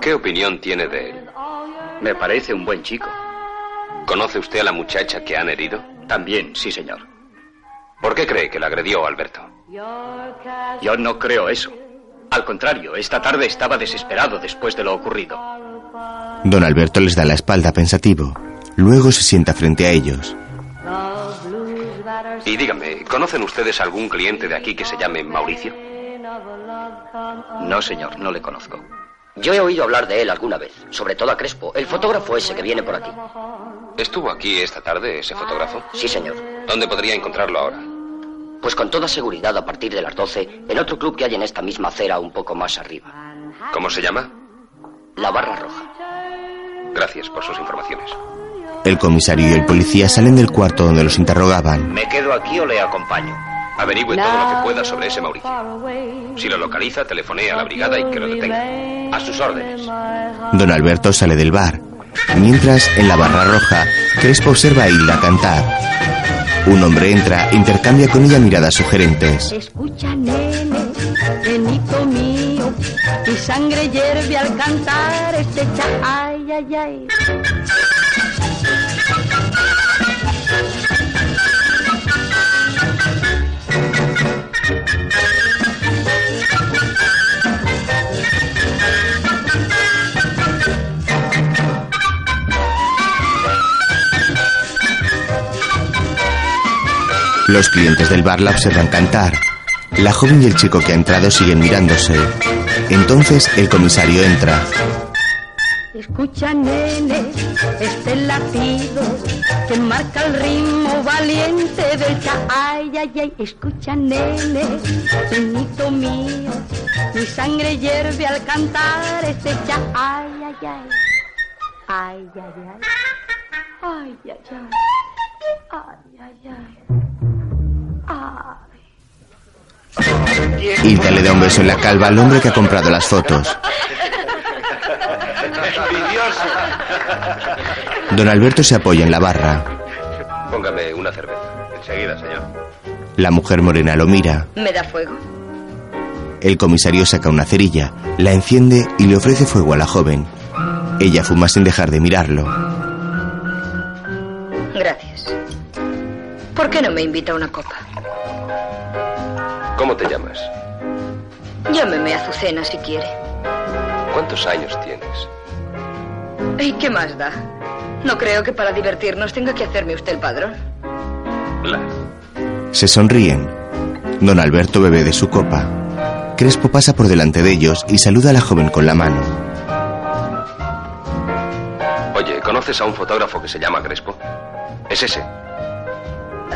¿Qué opinión tiene de él? Me parece un buen chico. ¿Conoce usted a la muchacha que han herido? También, sí, señor. ¿Por qué cree que la agredió Alberto? Yo no creo eso. Al contrario, esta tarde estaba desesperado después de lo ocurrido. Don Alberto les da la espalda pensativo. Luego se sienta frente a ellos. Y díganme, ¿conocen ustedes algún cliente de aquí que se llame Mauricio? No, señor, no le conozco. Yo he oído hablar de él alguna vez, sobre todo a Crespo, el fotógrafo ese que viene por aquí. ¿Estuvo aquí esta tarde ese fotógrafo? Sí, señor. ¿Dónde podría encontrarlo ahora? Pues con toda seguridad a partir de las 12 en otro club que hay en esta misma acera un poco más arriba. ¿Cómo se llama? La Barra Roja. Gracias por sus informaciones. El comisario y el policía salen del cuarto donde los interrogaban. ¿Me quedo aquí o le acompaño? Averigüe todo lo que pueda sobre ese Mauricio. Si lo localiza, telefonee a la brigada y que lo detenga. A sus órdenes. Don Alberto sale del bar. Mientras, en la barra roja, Crespo observa a Hilda cantar. Un hombre entra, intercambia con ella miradas sugerentes. Escucha, nene, nenito mío, mi sangre hierve al cantar este cha, ay, ay, ay. Los clientes del bar la observan cantar. La joven y el chico que ha entrado siguen mirándose. Entonces el comisario entra. Escucha, nene, este latido que marca el ritmo valiente del cha, ay, ay. Escucha, nene, nenito mío, mi sangre hierve al cantar este cha, ay, ay, ay. Ay, ay, ay. Ay, ay, ay. Ay, ay, ay. Hilda le da un beso en la calva al hombre que ha comprado las fotos. Don Alberto se apoya en la barra. Póngame una cerveza. Enseguida, señor. La mujer morena lo mira. ¿Me da fuego? El comisario saca una cerilla, la enciende y le ofrece fuego a la joven. Ella fuma sin dejar de mirarlo. Qué no me invita a una copa? ¿Cómo te llamas? Llámeme Azucena si quiere. ¿Cuántos años tienes? ¿Y qué más da? No creo que para divertirnos tenga que hacerme usted el padrón. Claro. Se sonríen. Don Alberto bebe de su copa. Crespo pasa por delante de ellos y saluda a la joven con la mano. Oye, ¿conoces a un fotógrafo que se llama Crespo? Es ese.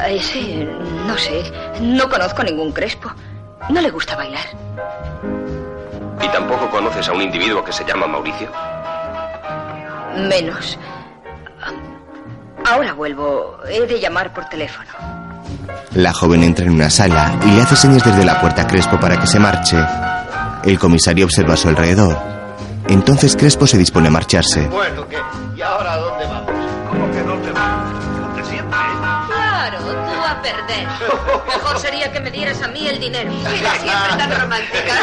A ese, no sé. No conozco a ningún Crespo. No le gusta bailar. ¿Y tampoco conoces a un individuo que se llama Mauricio? Menos. Ahora vuelvo. He de llamar por teléfono. La joven entra en una sala y le hace señas desde la puerta a Crespo para que se marche. El comisario observa a su alrededor. Entonces Crespo se dispone a marcharse. Bueno, ¿qué? ¿Y ahora a dónde vamos? ¿Cómo que dónde vamos? A perder. Mejor sería que me dieras a mí el dinero. Mira, siempre tan romántica.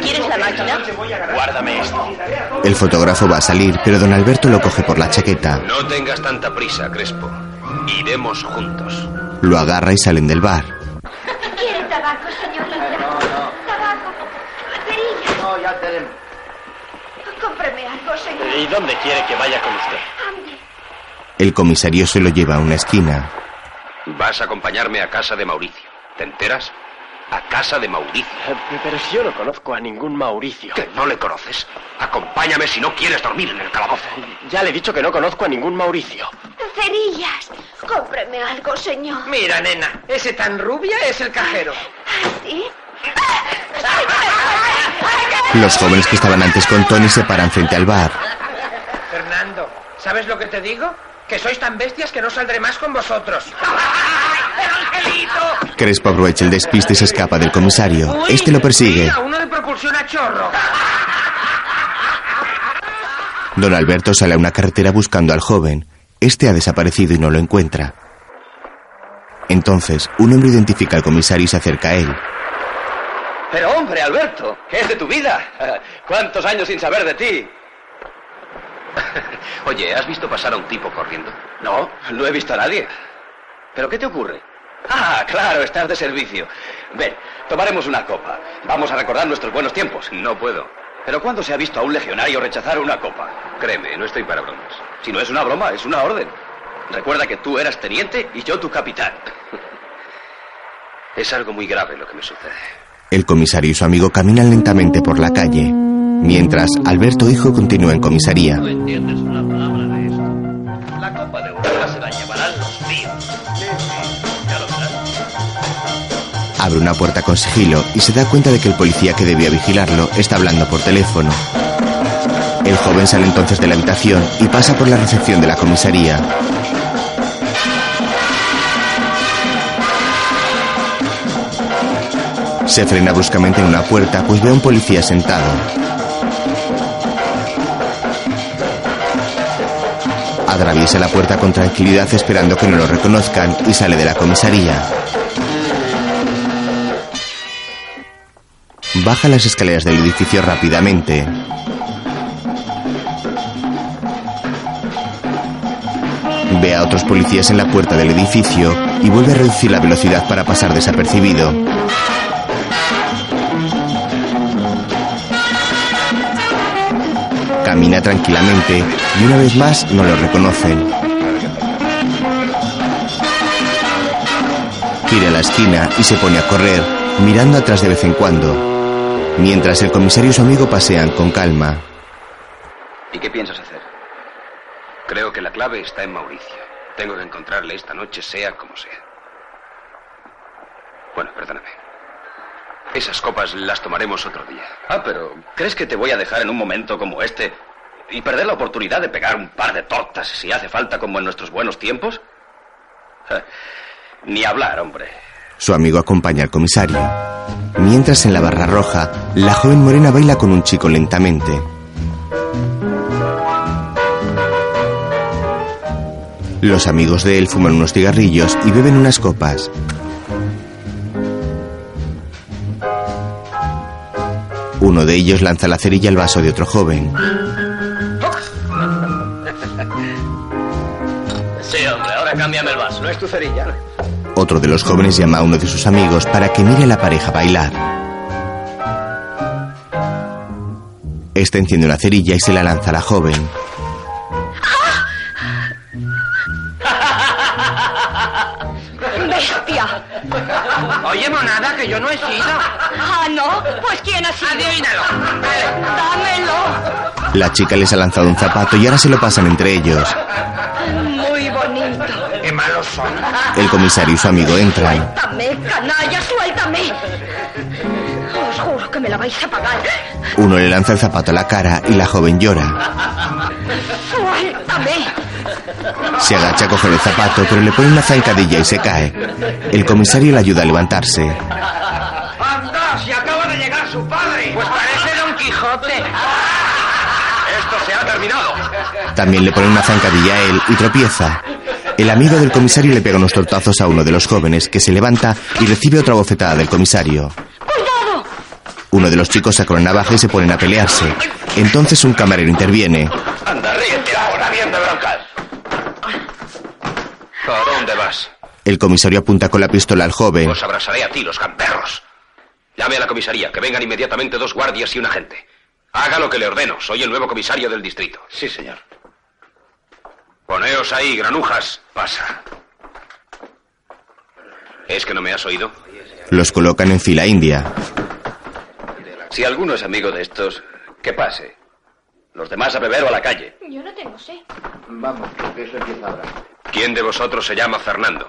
¿Quieres la máquina? Guárdame esto. El fotógrafo va a salir, pero don Alberto lo coge por la chaqueta. No tengas tanta prisa, Crespo. Iremos juntos. Lo agarra y salen del bar. ¿Quiere tabaco, señorita? Tabaco. Cerilla. No, ya tenemos. Cómpreme algo, señor. ¿Y dónde quiere que vaya con usted? Hambre. El comisario se lo lleva a una esquina. Vas a acompañarme a casa de Mauricio. ¿Te enteras? A casa de Mauricio. Eh, Pero si yo no conozco a ningún Mauricio. ¿Que no le conoces? Acompáñame si no quieres dormir en el calabozo. Ya le he dicho que no conozco a ningún Mauricio. Cerillas. Cómpreme algo, señor. Mira, nena, ese tan rubia es el cajero. ¿Sí? Los jóvenes que estaban antes con Tony se paran frente al bar. Fernando, ¿sabes lo que te digo? Que sois tan bestias que no saldré más con vosotros. ¡Angelito! Crespo aprovecha el despiste y se escapa del comisario. Este lo persigue. Mira, uno de propulsión a chorro. Don Alberto sale a una carretera buscando al joven. Este ha desaparecido y no lo encuentra. Entonces, un hombre identifica al comisario y se acerca a él. Pero hombre, Alberto, ¿qué es de tu vida? ¿Cuántos años sin saber de ti? Oye, ¿has visto pasar a un tipo corriendo? No, no he visto a nadie. ¿Pero qué te ocurre? Ah, claro, estás de servicio. Ven, tomaremos una copa. Vamos a recordar nuestros buenos tiempos. No puedo. ¿Pero cuándo se ha visto a un legionario rechazar una copa? Créeme, no estoy para bromas. Si no es una broma, es una orden. Recuerda que tú eras teniente y yo tu capitán. Es algo muy grave lo que me sucede. El comisario y su amigo caminan lentamente por la calle. Mientras, Alberto Hijo continúa en comisaría. No entiendes una palabra de esto. La copa de Europa se la llevarán los míos. Ya lo verás. Abre una puerta con sigilo y se da cuenta de que el policía que debía vigilarlo está hablando por teléfono. El joven sale entonces de la habitación y pasa por la recepción de la comisaría. Se frena bruscamente en una puerta pues ve a un policía sentado. Atraviesa la puerta con tranquilidad esperando que no lo reconozcan y sale de la comisaría. Baja las escaleras del edificio rápidamente. Ve a otros policías en la puerta del edificio y vuelve a reducir la velocidad para pasar desapercibido. Camina tranquilamente y una vez más no lo reconocen. Gira a la esquina y se pone a correr, mirando atrás de vez en cuando, mientras el comisario y su amigo pasean con calma. ¿Y qué piensas hacer? Creo que la clave está en Mauricio. Tengo que encontrarle esta noche, sea como sea. Bueno, perdóname. Esas copas las tomaremos otro día. Ah, pero ¿crees que te voy a dejar en un momento como este y perder la oportunidad de pegar un par de tortas si hace falta como en nuestros buenos tiempos? Ni hablar, hombre. Su amigo acompaña al comisario. Mientras en la barra roja, la joven morena baila con un chico lentamente. Los amigos de él fuman unos cigarrillos y beben unas copas. Uno de ellos lanza la cerilla al vaso de otro joven. Cámbiame el vaso. No es tu cerilla. Otro de los jóvenes llama a uno de sus amigos para que mire a la pareja bailar. Este enciende una cerilla y se la lanza a la joven. ¡Bestia! Oye, monada, que yo no he sido. Ah, ¿no? Pues ¿quién ha sido? Adivínalo. ¡Dámelo! La chica les ha lanzado un zapato y ahora se lo pasan entre ellos. El comisario y su amigo entran. ¡Suéltame, canalla, suéltame! Os juro que me la vais a pagar. Uno le lanza el zapato a la cara y la joven llora. ¡Suéltame! Se agacha a coger el zapato, pero le pone una zancadilla y se cae. El comisario le ayuda a levantarse. ¡Anda! ¡Si acaba de llegar su padre! Pues parece Don Quijote. Esto se ha terminado. También le pone una zancadilla a él y tropieza. El amigo del comisario le pega unos tortazos a uno de los jóvenes, que se levanta y recibe otra bofetada del comisario. ¡Cuidado! Uno de los chicos saca una navaja y se ponen a pelearse. Entonces un camarero interviene. Anda, ríete ahora, bien de broncas. ¿A dónde vas? El comisario apunta con la pistola al joven. Os abrazaré a ti, los gamberros. Llame a la comisaría, que vengan inmediatamente dos guardias y un agente. Haga lo que le ordeno. Soy el nuevo comisario del distrito. Sí, señor. Poneos ahí, granujas. Pasa. ¿Es que no me has oído? Los colocan en fila india. Si alguno es amigo de estos, que pase. Los demás a beber o a la calle. Yo no tengo sed. Vamos, que eso empieza ahora. ¿Quién de vosotros se llama Fernando?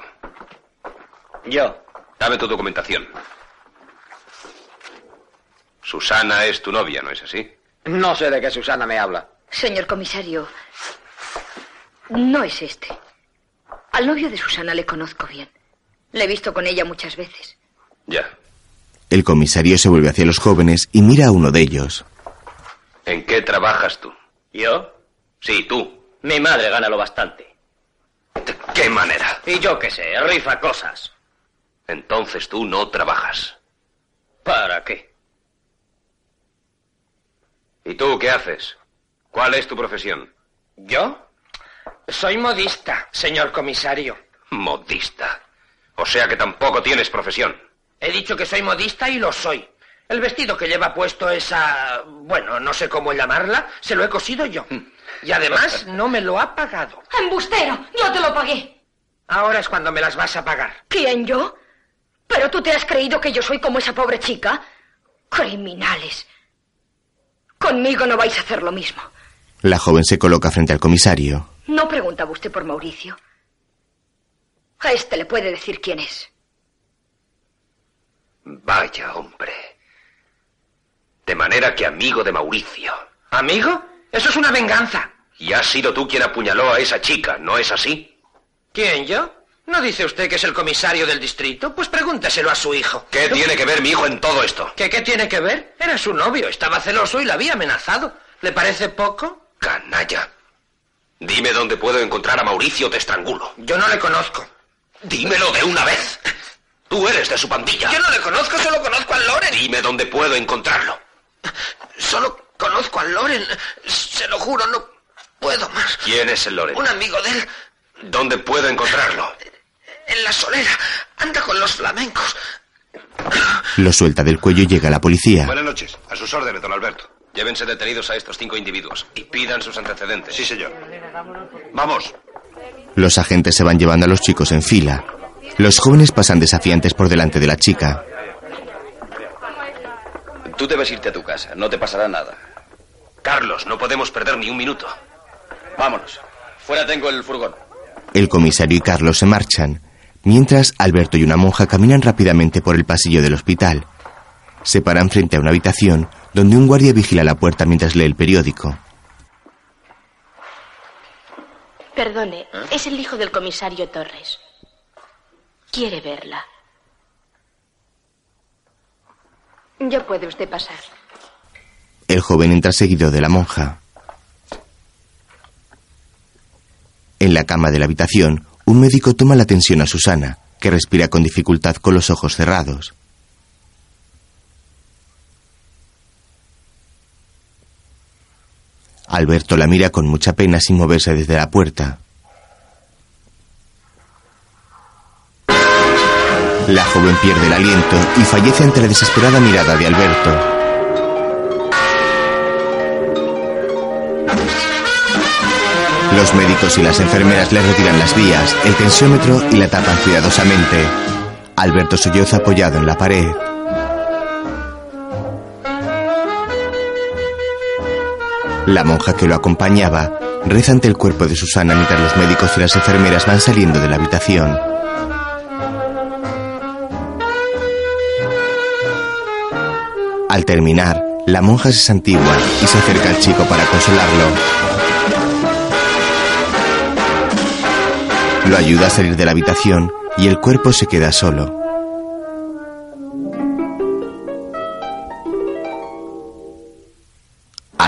Yo. Dame tu documentación. Susana es tu novia, ¿no es así? No sé de qué Susana me habla. Señor comisario, no es este. Al novio de Susana le conozco bien. Le he visto con ella muchas veces. Ya. El comisario se vuelve hacia los jóvenes y mira a uno de ellos. ¿En qué trabajas tú? ¿Yo? Sí, tú. Mi madre gana lo bastante. ¿De qué manera? Y yo qué sé, rifa cosas. Entonces tú no trabajas. ¿Para qué? ¿Y tú qué haces? ¿Cuál es tu profesión? ¿Yo? Soy modista, señor comisario. Modista. O sea que tampoco tienes profesión. He dicho que soy modista y lo soy. El vestido que lleva puesto esa... bueno, no sé cómo llamarla, se lo he cosido yo. Y además no me lo ha pagado. ¡Embustero! ¡Yo te lo pagué! Ahora es cuando me las vas a pagar. ¿Quién, yo? ¿Pero tú te has creído que yo soy como esa pobre chica? Criminales. Conmigo no vais a hacer lo mismo. La joven se coloca frente al comisario. ¿No preguntaba usted por Mauricio? A este le puede decir quién es. Vaya hombre. De manera que amigo de Mauricio. ¿Amigo? Eso es una venganza. Y has sido tú quien apuñaló a esa chica, ¿no es así? ¿Quién, yo? ¿No dice usted que es el comisario del distrito? Pues pregúnteselo a su hijo. ¿Qué tiene que ver mi hijo en todo esto? ¿Qué, ¿Qué tiene que ver? Era su novio, estaba celoso y la había amenazado. ¿Le parece poco? Canalla. Dime dónde puedo encontrar a Mauricio te estrangulo. Yo no le conozco. Dímelo de una vez. Tú eres de su pandilla. Yo no le conozco, solo conozco a Loren. Dime dónde puedo encontrarlo. Solo conozco a Loren. Se lo juro, no puedo más. ¿Quién es el Loren? Un amigo de él. ¿Dónde puedo encontrarlo? En la solera. Anda con los flamencos. Lo suelta del cuello y llega la policía. Buenas noches. A sus órdenes, don Alberto. Llévense detenidos a estos cinco individuos y pidan sus antecedentes. Sí, señor. Vamos. Los agentes se van llevando a los chicos en fila. Los jóvenes pasan desafiantes por delante de la chica. Tú debes irte a tu casa, no te pasará nada. Carlos, no podemos perder ni un minuto. Vámonos. Fuera tengo el furgón. El comisario y Carlos se marchan, mientras Alberto y una monja caminan rápidamente por el pasillo del hospital. Se paran frente a una habitación donde un guardia vigila la puerta mientras lee el periódico. Perdone, es el hijo del comisario Torres. Quiere verla. Ya puede usted pasar. El joven entra seguido de la monja. En la cama de la habitación, un médico toma la atención a Susana, que respira con dificultad con los ojos cerrados. Alberto la mira con mucha pena sin moverse desde la puerta. La joven pierde el aliento y fallece ante la desesperada mirada de Alberto. Los médicos y las enfermeras le retiran las vías, el tensiómetro y la tapan cuidadosamente. Alberto solloza apoyado en la pared. La monja que lo acompañaba reza ante el cuerpo de Susana mientras los médicos y las enfermeras van saliendo de la habitación. Al terminar, la monja se santigua y se acerca al chico para consolarlo. Lo ayuda a salir de la habitación y el cuerpo se queda solo.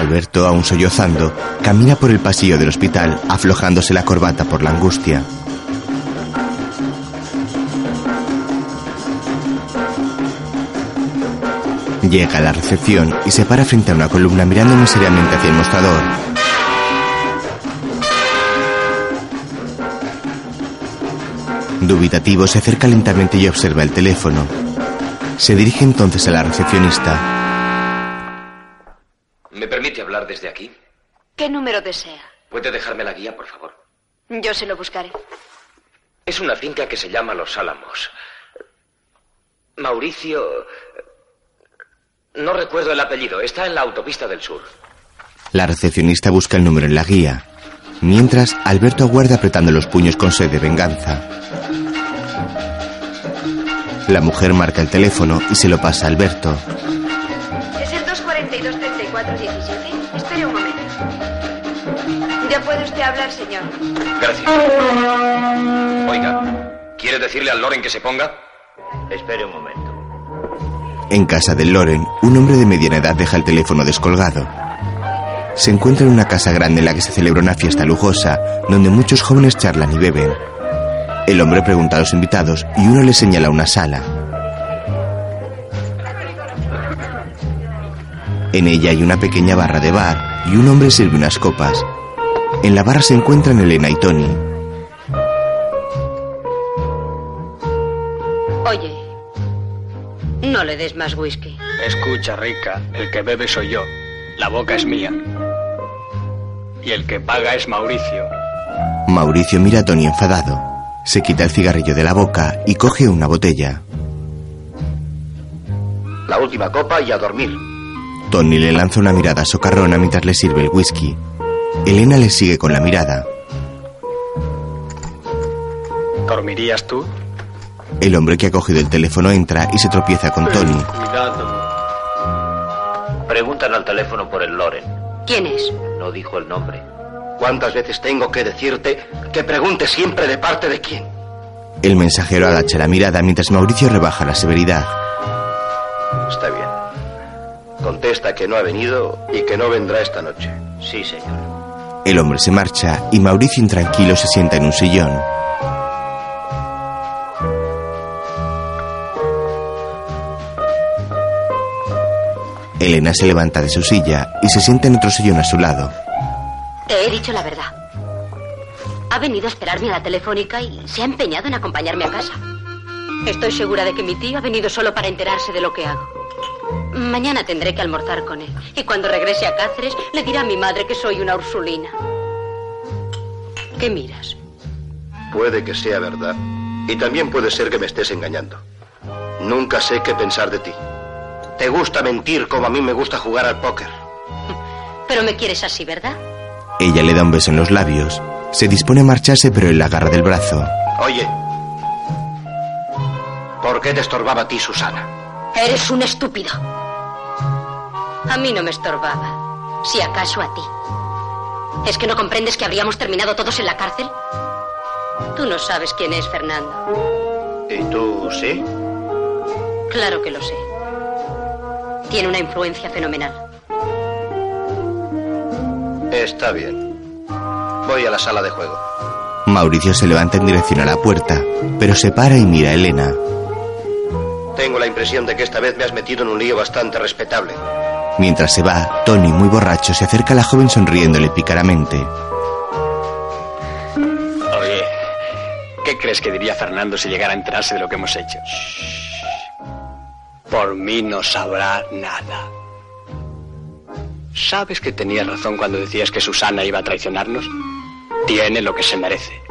Alberto, aún sollozando, camina por el pasillo del hospital, aflojándose la corbata por la angustia. Llega a la recepción y se para frente a una columna mirando muy seriamente hacia el mostrador. Dubitativo se acerca lentamente y observa el teléfono. Se dirige entonces a la recepcionista. ¿Me permite hablar desde aquí? ¿Qué número desea? ¿Puede dejarme la guía, por favor? Yo se lo buscaré. Es una finca que se llama Los Álamos. Mauricio... No recuerdo el apellido. Está en la autopista del sur. La recepcionista busca el número en la guía. Mientras, Alberto aguarda apretando los puños con sed de venganza. La mujer marca el teléfono y se lo pasa a Alberto. Es el 242-3417. Espere un momento. Ya puede usted hablar, señor. Gracias. Oiga, ¿quiere decirle al Loren que se ponga? Espere un momento. En casa del Loren, un hombre de mediana edad deja el teléfono descolgado. Se encuentra en una casa grande en la que se celebra una fiesta lujosa, donde muchos jóvenes charlan y beben. El hombre pregunta a los invitados y uno le señala una sala. En ella hay una pequeña barra de bar y un hombre sirve unas copas. En la barra se encuentran Elena y Tony. Oye, no le des más whisky. Escucha, rica, el que bebe soy yo. La boca es mía. Y el que paga es Mauricio. Mauricio mira a Tony enfadado. Se quita el cigarrillo de la boca y coge una botella. La última copa y a dormir. Tony le lanza una mirada socarrona mientras le sirve el whisky. Elena le sigue con la mirada. ¿Dormirías tú? El hombre que ha cogido el teléfono entra y se tropieza con Tony. Cuidado. Preguntan al teléfono por el Loren. ¿Quién es? No dijo el nombre. ¿Cuántas veces tengo que decirte que pregunte siempre de parte de quién? El mensajero agacha la mirada mientras Mauricio rebaja la severidad. Está bien. Contesta que no ha venido y que no vendrá esta noche. Sí, señor. El hombre se marcha y Mauricio intranquilo se sienta en un sillón. Elena se levanta de su silla y se sienta en otro sillón a su lado. Te he dicho la verdad. Ha venido a esperarme a la telefónica y se ha empeñado en acompañarme a casa. Estoy segura de que mi tío ha venido solo para enterarse de lo que hago. Mañana tendré que almorzar con él. Y cuando regrese a Cáceres, le dirá a mi madre que soy una Ursulina. ¿Qué miras? Puede que sea verdad. Y también puede ser que me estés engañando. Nunca sé qué pensar de ti. Te gusta mentir como a mí me gusta jugar al póker. Pero me quieres así, ¿verdad? Ella le da un beso en los labios. Se dispone a marcharse, pero él la agarra del brazo. Oye. ¿Por qué te estorbaba a ti, Susana? Eres un estúpido. A mí no me estorbaba. Si acaso a ti. ¿Es que no comprendes que habríamos terminado todos en la cárcel? Tú no sabes quién es Fernando. ¿Y tú sí? Claro que lo sé. Tiene una influencia fenomenal. Está bien. Voy a la sala de juego. Mauricio se levanta en dirección a la puerta, pero se para y mira a Elena. Tengo la impresión de que esta vez me has metido en un lío bastante respetable. Mientras se va, Tony, muy borracho, se acerca a la joven sonriéndole pícaramente. Oye, ¿qué crees que diría Fernando si llegara a enterarse de lo que hemos hecho? Por mí no sabrá nada. ¿Sabes que tenías razón cuando decías que Susana iba a traicionarnos? Tiene lo que se merece.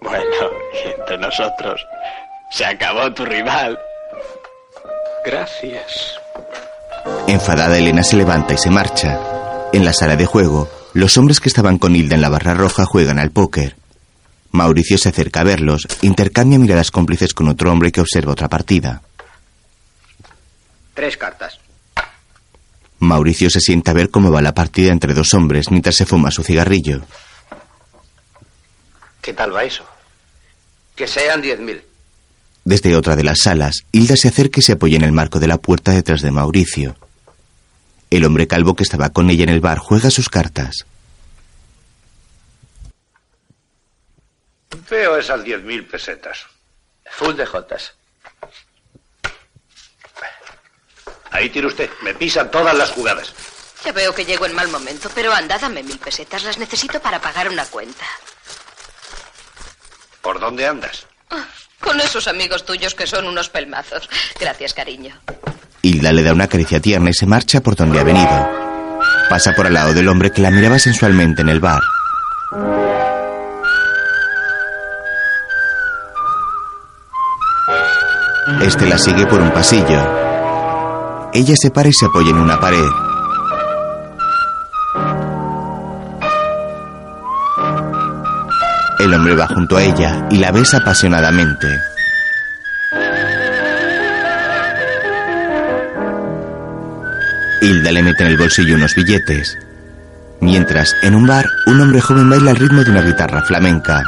Bueno, y entre nosotros, se acabó tu rival. Gracias. Enfadada, Elena se levanta y se marcha. En la sala de juego, los hombres que estaban con Hilda en la barra roja juegan al póker. Mauricio se acerca a verlos, intercambia miradas cómplices con otro hombre que observa otra partida. Tres cartas. Mauricio se sienta a ver cómo va la partida entre dos hombres mientras se fuma su cigarrillo. ¿Qué tal va eso? Que sean diez mil. Desde otra de las salas, Hilda se acerca y se apoya en el marco de la puerta detrás de Mauricio. El hombre calvo que estaba con ella en el bar juega sus cartas. Veo esas diez mil pesetas. Full de jotas. Ahí tiene usted. Me pisan todas las jugadas. Ya veo que llego en mal momento, pero anda, dame mil pesetas. Las necesito para pagar una cuenta. ¿Por dónde andas? Con esos amigos tuyos que son unos pelmazos. Gracias, cariño. Hilda le da una caricia tierna y se marcha por donde ha venido. Pasa por al lado del hombre que la miraba sensualmente en el bar. Este la sigue por un pasillo. Ella se para y se apoya en una pared. El hombre va junto a ella y la besa apasionadamente. Hilda le mete en el bolsillo unos billetes. Mientras, en un bar, un hombre joven baila al ritmo de una guitarra flamenca.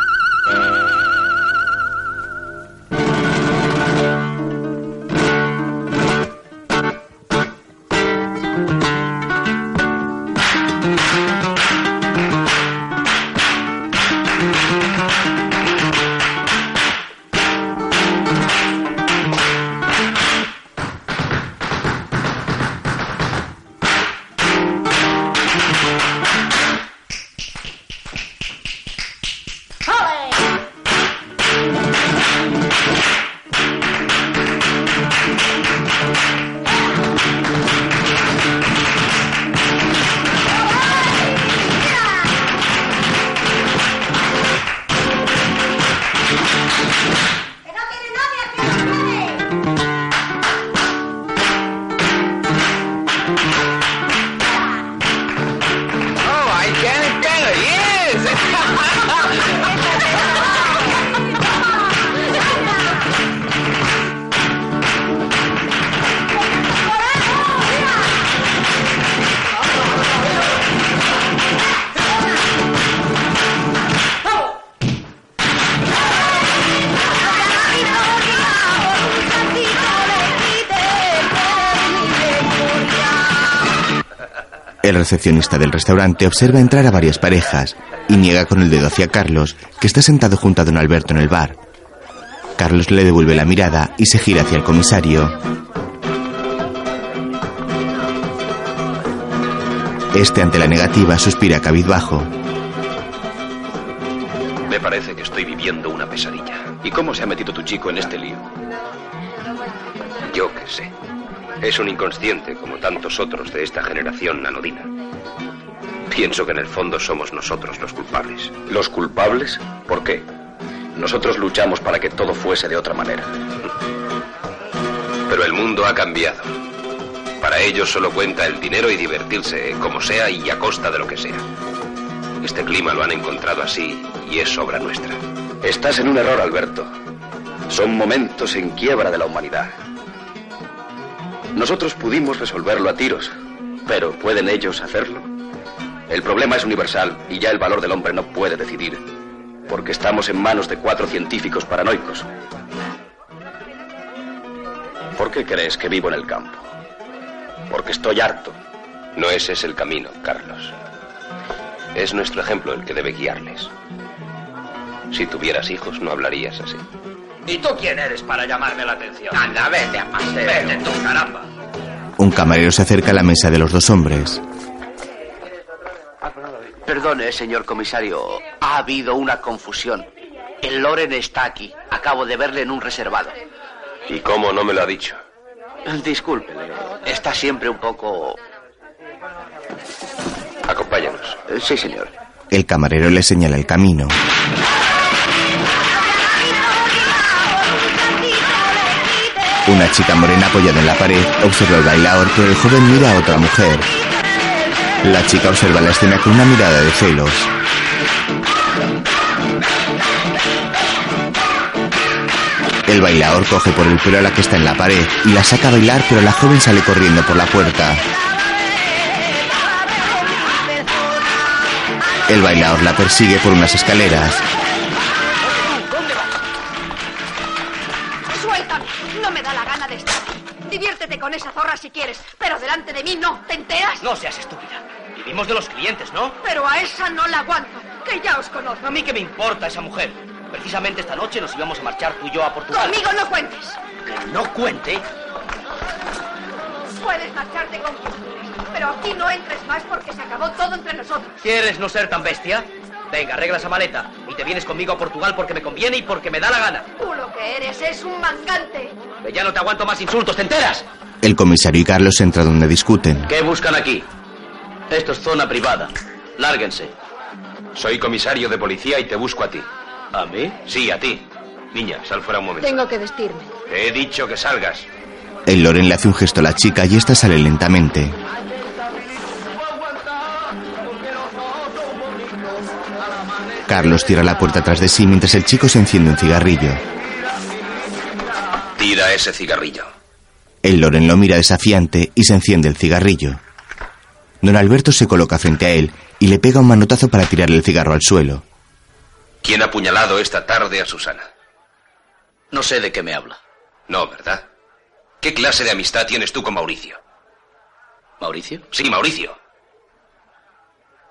Recepcionista del restaurante observa entrar a varias parejas y niega con el dedo hacia Carlos, que está sentado junto a don Alberto en el bar. Carlos le devuelve la mirada y se gira hacia el comisario. Este, ante la negativa, suspira cabizbajo. Me parece que estoy viviendo una pesadilla. ¿Y cómo se ha metido tu chico en este lío? Yo qué sé. Es un inconsciente como tantos otros de esta generación anodina. Pienso que en el fondo somos nosotros los culpables. ¿Los culpables? ¿Por qué? Nosotros luchamos para que todo fuese de otra manera. Pero el mundo ha cambiado. Para ellos solo cuenta el dinero y divertirse, como sea y a costa de lo que sea. Este clima lo han encontrado así y es obra nuestra. Estás en un error, Alberto. Son momentos en quiebra de la humanidad. Nosotros pudimos resolverlo a tiros, pero ¿pueden ellos hacerlo? El problema es universal y ya el valor del hombre no puede decidir, porque estamos en manos de cuatro científicos paranoicos. ¿Por qué crees que vivo en el campo? Porque estoy harto. No ese es el camino, Carlos. Es nuestro ejemplo el que debe guiarles. Si tuvieras hijos, no hablarías así. ¿Y tú quién eres para llamarme la atención? Anda, vete a paseo. Vete tú, caramba. Un camarero se acerca a la mesa de los dos hombres. Perdone, señor comisario. Ha habido una confusión. El Loren está aquí. Acabo de verle en un reservado. ¿Y cómo no me lo ha dicho? Discúlpele. Está siempre un poco... Acompáñanos. Eh, Sí, señor. El camarero le señala el camino. Una chica morena apoyada en la pared observa el bailador, pero el joven mira a otra mujer. La chica observa la escena con una mirada de celos. El bailador coge por el pelo a la que está en la pared y la saca a bailar, pero la joven sale corriendo por la puerta. El bailador la persigue por unas escaleras. Suéltame. No me da la gana de estar. Diviértete con esa zorra si quieres, pero delante de mí no. ¿Te enteras? No seas estúpida. Vivimos de los clientes, ¿no? Pero a esa no la aguanto, que ya os conozco. A mí qué me importa esa mujer. Precisamente esta noche nos íbamos a marchar tú y yo a Portugal. Conmigo no cuentes. Que no cuente. Puedes marcharte con quien quieras, pero aquí no entres más porque se acabó todo entre nosotros. ¿Quieres no ser tan bestia? Venga, arregla esa maleta y te vienes conmigo a Portugal porque me conviene y porque me da la gana. Tú lo que eres es un mangante. Que ya no te aguanto más insultos, ¿te enteras? El comisario y Carlos entran donde discuten. ¿Qué buscan aquí? Esto es zona privada. Lárguense. Soy comisario de policía y te busco a ti. ¿A mí? Sí, a ti. Niña, sal fuera un momento. Tengo que vestirme. Te he dicho que salgas. El Loren le hace un gesto a la chica y esta sale lentamente. Carlos tira la puerta tras de sí mientras el chico se enciende un cigarrillo. Tira ese cigarrillo. El Loren lo mira desafiante y se enciende el cigarrillo. Don Alberto se coloca frente a él y le pega un manotazo para tirarle el cigarro al suelo. ¿Quién ha apuñalado esta tarde a Susana? No sé de qué me habla. No, ¿verdad? ¿Qué clase de amistad tienes tú con Mauricio? ¿Mauricio? Sí, Mauricio.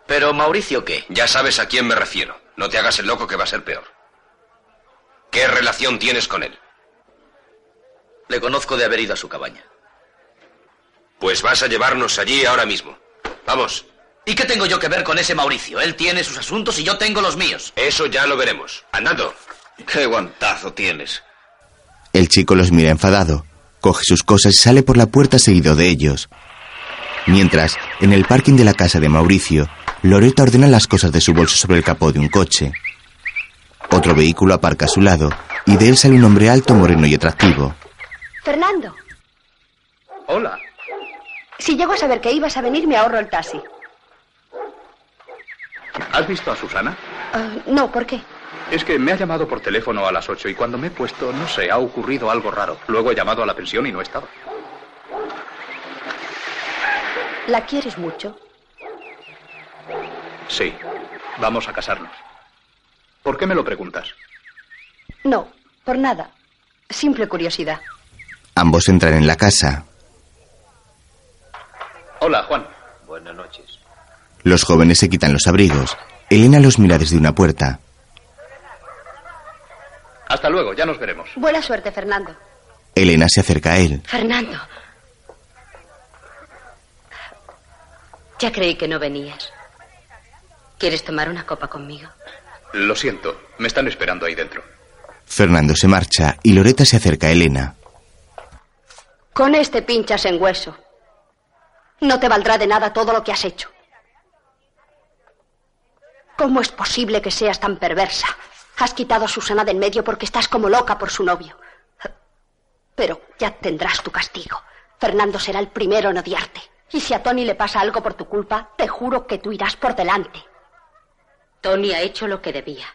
¿Pero Mauricio qué? Ya sabes a quién me refiero. No te hagas el loco que va a ser peor. ¿Qué relación tienes con él? Le conozco de haber ido a su cabaña. Pues vas a llevarnos allí ahora mismo. Vamos. ¿Y qué tengo yo que ver con ese Mauricio? Él tiene sus asuntos y yo tengo los míos. Eso ya lo veremos. Andando. ¡Qué guantazo tienes! El chico los mira enfadado, coge sus cosas y sale por la puerta seguido de ellos. Mientras, en el parking de la casa de Mauricio, Loreta ordena las cosas de su bolso sobre el capó de un coche. Otro vehículo aparca a su lado y de él sale un hombre alto, moreno y atractivo. Fernando, Hola. Si llego a saber que ibas a venir, me ahorro el taxi. ¿Has visto a Susana? Ah, no, ¿por qué? Es que me ha llamado por teléfono a las ocho y cuando me he puesto, no sé, ha ocurrido algo raro. Luego he llamado a la pensión y no estaba. ¿La quieres mucho? Sí, vamos a casarnos. ¿Por qué me lo preguntas? No, por nada. Simple curiosidad. Ambos entran en la casa. Hola, Juan. Buenas noches. Los jóvenes se quitan los abrigos. Elena los mira desde una puerta. Hasta luego, ya nos veremos. Buena suerte, Fernando. Elena se acerca a él. Fernando. Ya creí que no venías. ¿Quieres tomar una copa conmigo? Lo siento, me están esperando ahí dentro. Fernando se marcha y Loreta se acerca a Elena. Con este pinchas en hueso. No te valdrá de nada todo lo que has hecho. ¿Cómo es posible que seas tan perversa? Has quitado a Susana del medio porque estás como loca por su novio. Pero ya tendrás tu castigo. Fernando será el primero en odiarte. Y si a Tony le pasa algo por tu culpa, te juro que tú irás por delante. Tony ha hecho lo que debía.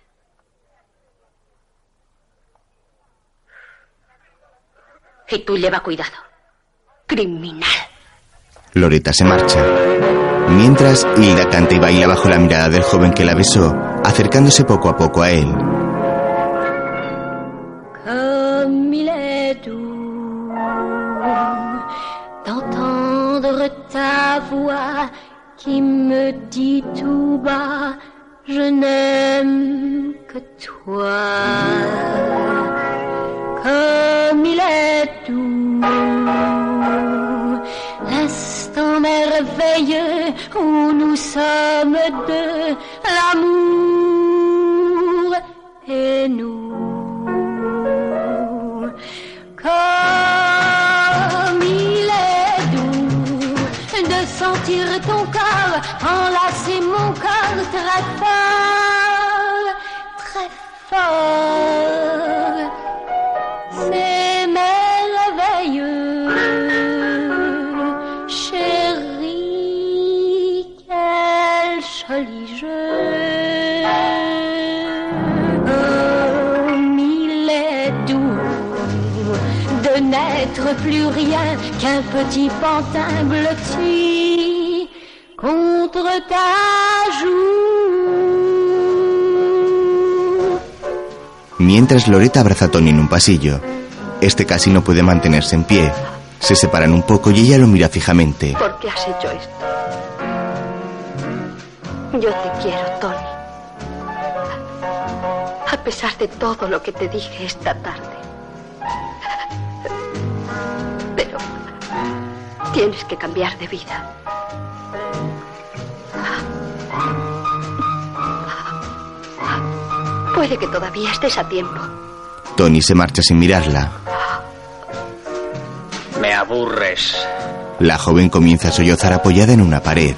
Y tú lleva cuidado. criminal. Loreta se marcha. Mientras, Hilda canta y baila bajo la mirada del joven que la besó, acercándose poco a poco a él. Ta voix qui me dit tout bas, je n'aime que toi. Comme il est doux, merveilleux où nous sommes deux, l'amour et nous. Comme il est doux de sentir ton corps enlacer mon corps très fort, très fort. C'est plus rien qu'un petit pantin blotti contre ta joue. Mientras Loreta abraza a Tony en un pasillo. Este casi no puede mantenerse en pie. Se separan un poco y ella lo mira fijamente. ¿Por qué has hecho esto? Yo te quiero, Tony. A pesar de todo lo que te dije esta tarde. Tienes que cambiar de vida. Puede que todavía estés a tiempo. Tony se marcha sin mirarla. Me aburres. La joven comienza a sollozar apoyada en una pared.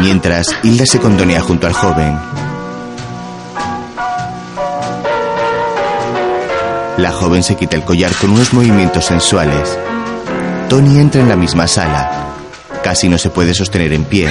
Mientras, Hilda se condonea junto al joven. La joven se quita el collar con unos movimientos sensuales. Tony entra en la misma sala. Casi no se puede sostener en pie.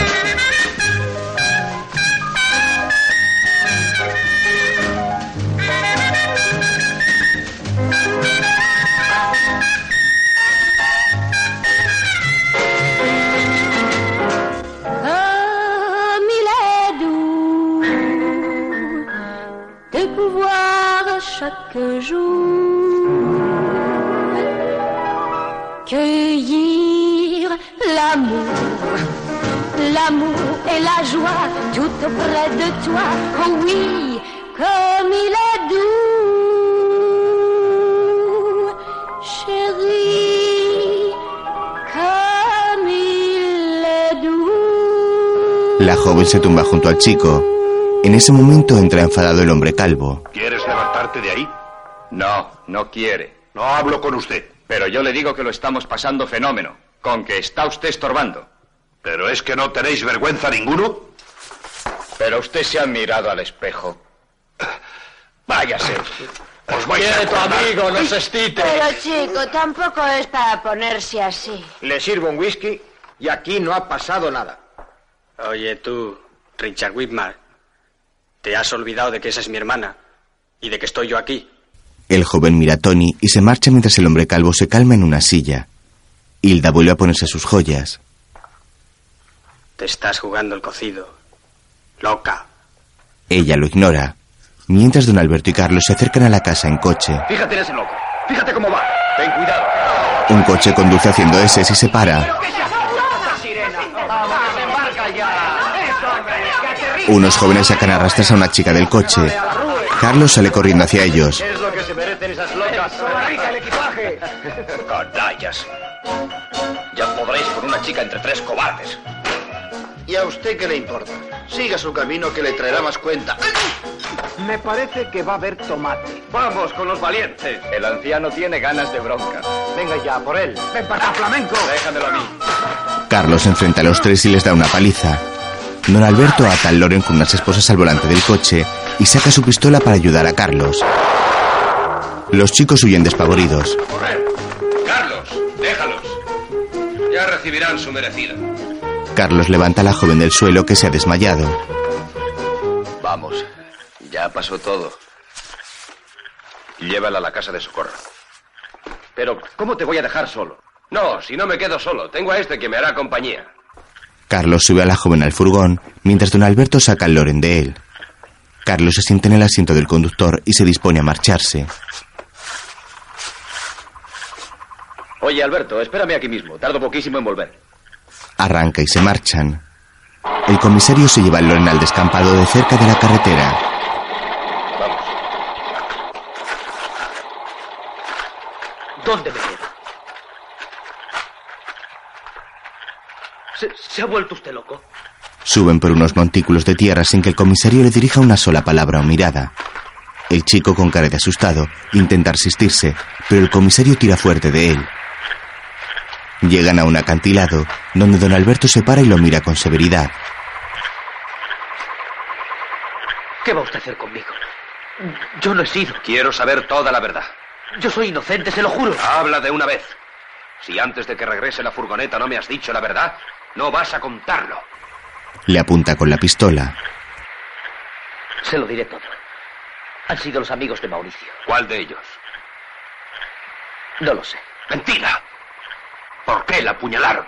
Chico. En ese momento entra enfadado el hombre calvo. ¿Quieres levantarte de ahí? No, no quiere. No hablo con usted. Pero yo le digo que lo estamos pasando fenómeno, con que está usted estorbando. ¿Pero es que no tenéis vergüenza ninguno? Pero usted se ha mirado al espejo. Váyase. Os vais a Viene tu amigo, no se excite. Pero chico, tampoco es para ponerse así. Le sirvo un whisky y aquí no ha pasado nada. Oye, tú, Richard Whitmar, te has olvidado de que esa es mi hermana y de que estoy yo aquí. El joven mira a Tony y se marcha mientras el hombre calvo se calma en una silla. Hilda vuelve a ponerse sus joyas. Te estás jugando el cocido. Loca. Ella lo ignora. Mientras don Alberto y Carlos se acercan a la casa en coche. Fíjate en ese loco. Fíjate cómo va. Ten cuidado. Un coche conduce haciendo S y se para. Unos jóvenes sacan a rastras a una chica del coche. Carlos sale corriendo hacia ellos. Es lo que se merecen esas locas. el equipaje! Canallas. Ya podréis con una chica entre tres cobardes. ¿Y a usted qué le importa? Siga su camino que le traerá más cuenta. Me parece que va a haber tomate. Vamos con los valientes. El anciano tiene ganas de bronca. Venga ya, por él. Ven para acá, flamenco. Déjamelo a mí. Carlos enfrenta a los tres y les da una paliza. Don Alberto ata al Loren con unas esposas al volante del coche y saca su pistola para ayudar a Carlos. Los chicos huyen despavoridos. Correr. Carlos, déjalos. Ya recibirán su merecida. Carlos levanta a la joven del suelo que se ha desmayado. Vamos, ya pasó todo. Llévala a la casa de socorro. Pero, ¿cómo te voy a dejar solo? No, si no me quedo solo. Tengo a este que me hará compañía. Carlos sube a la joven al furgón, mientras don Alberto saca el loren de él. Carlos se sienta en el asiento del conductor y se dispone a marcharse. Oye, Alberto, espérame aquí mismo. Tardo poquísimo en volver. Arranca y se marchan. El comisario se lleva el loren al descampado de cerca de la carretera. ¿Dónde me quedo? ¿Se, se ha vuelto usted loco? Suben por unos montículos de tierra sin que el comisario le dirija una sola palabra o mirada. El chico, con cara de asustado, intenta resistirse, pero el comisario tira fuerte de él. Llegan a un acantilado, donde don Alberto se para y lo mira con severidad. ¿Qué va usted a hacer conmigo? Yo no he sido. Quiero saber toda la verdad. Yo soy inocente, se lo juro. Habla de una vez. Si antes de que regrese la furgoneta no me has dicho la verdad, no vas a contarlo. Le apunta con la pistola. Se lo diré todo. Han sido los amigos de Mauricio. ¿Cuál de ellos? No lo sé. Mentira. ¿Por qué la apuñalaron?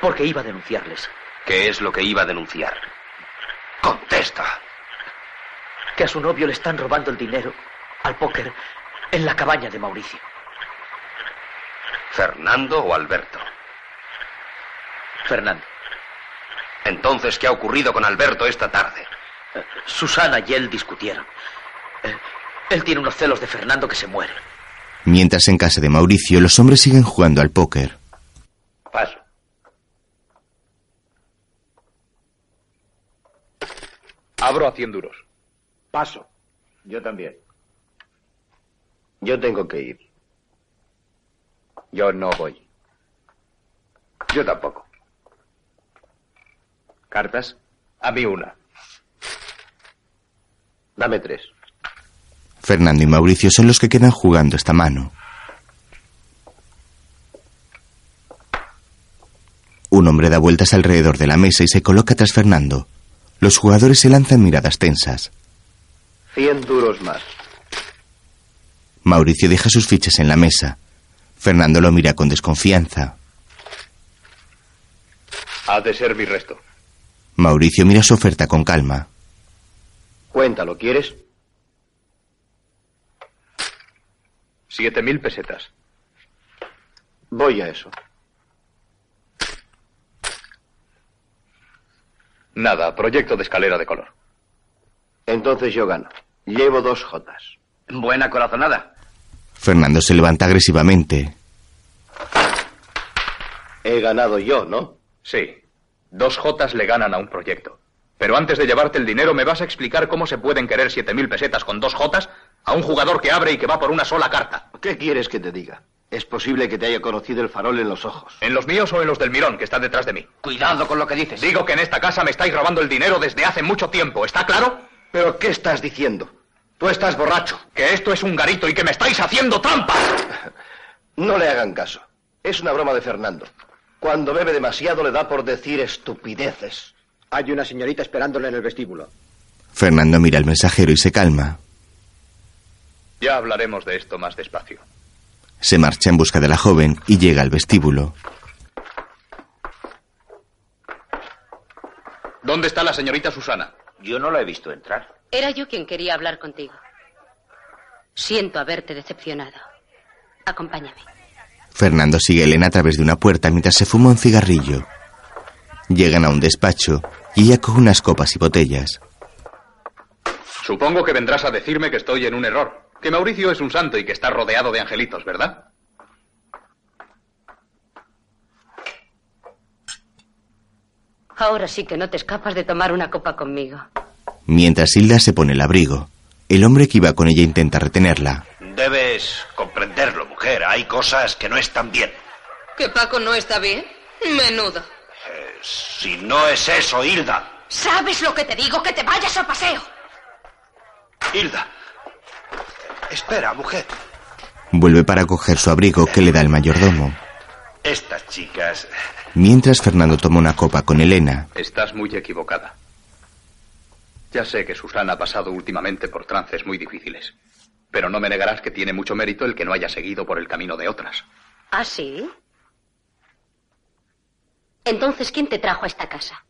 Porque iba a denunciarles. ¿Qué es lo que iba a denunciar? Contesta. Que a su novio le están robando el dinero al póker en la cabaña de Mauricio. ¿Fernando o Alberto? Fernando. Entonces, ¿qué ha ocurrido con Alberto esta tarde? Susana y él discutieron. Eh, Él tiene unos celos de Fernando que se muere. Mientras en casa de Mauricio los hombres siguen jugando al póker. Paso. Abro a 100 duros. Paso. Yo también. Yo tengo que ir. Yo no voy. Yo tampoco. ¿Cartas? A mí una. Dame tres. Fernando y Mauricio son los que quedan jugando esta mano. Un hombre da vueltas alrededor de la mesa y se coloca tras Fernando. Los jugadores se lanzan miradas tensas. Cien duros más. Mauricio deja sus fichas en la mesa. Fernando lo mira con desconfianza. Ha de ser mi resto. Mauricio mira su oferta con calma. Cuéntalo, ¿quieres? Siete mil pesetas. Voy a eso. Nada, proyecto de escalera de color. Entonces yo gano. Llevo dos jotas. Buena corazonada. Fernando se levanta agresivamente. He ganado yo, ¿no? Sí. Dos jotas le ganan a un proyecto. Pero antes de llevarte el dinero, ¿me vas a explicar cómo se pueden querer siete mil pesetas con dos jotas a un jugador que abre y que va por una sola carta? ¿Qué quieres que te diga? Es posible que te haya conocido el farol en los ojos. ¿En los míos o en los del Mirón, que está detrás de mí? Cuidado con lo que dices. Digo que en esta casa me estáis robando el dinero desde hace mucho tiempo, ¿está claro? ¿Pero qué estás diciendo? Tú estás borracho. Que esto es un garito y que me estáis haciendo trampas. No le hagan caso. Es una broma de Fernando. Cuando bebe demasiado le da por decir estupideces. Hay una señorita esperándole en el vestíbulo. Fernando mira al mensajero y se calma. Ya hablaremos de esto más despacio. Se marcha en busca de la joven y llega al vestíbulo. ¿Dónde está la señorita Susana? Yo no la he visto entrar. Era yo quien quería hablar contigo. Siento haberte decepcionado. Acompáñame. Fernando sigue a Elena a través de una puerta mientras se fuma un cigarrillo. Llegan a un despacho y ella coge unas copas y botellas. Supongo que vendrás a decirme que estoy en un error. Que Mauricio es un santo y que está rodeado de angelitos, ¿verdad? Ahora sí que no te escapas de tomar una copa conmigo. Mientras Hilda se pone el abrigo, el hombre que iba con ella intenta retenerla. Debes comprenderlo, mujer. Hay cosas que no están bien. ¿Que Paco no está bien? Menudo. Si no es eso, Hilda. ¿Sabes lo que te digo? Que te vayas a paseo. Hilda. Espera, mujer. Vuelve para coger su abrigo que le da el mayordomo. Estas chicas. Mientras Fernando toma una copa con Elena, Estás muy equivocada. Ya sé que Susana ha pasado últimamente por trances muy difíciles. Pero no me negarás que tiene mucho mérito el que no haya seguido por el camino de otras. ¿Ah, sí? Entonces, ¿quién te trajo a esta casa?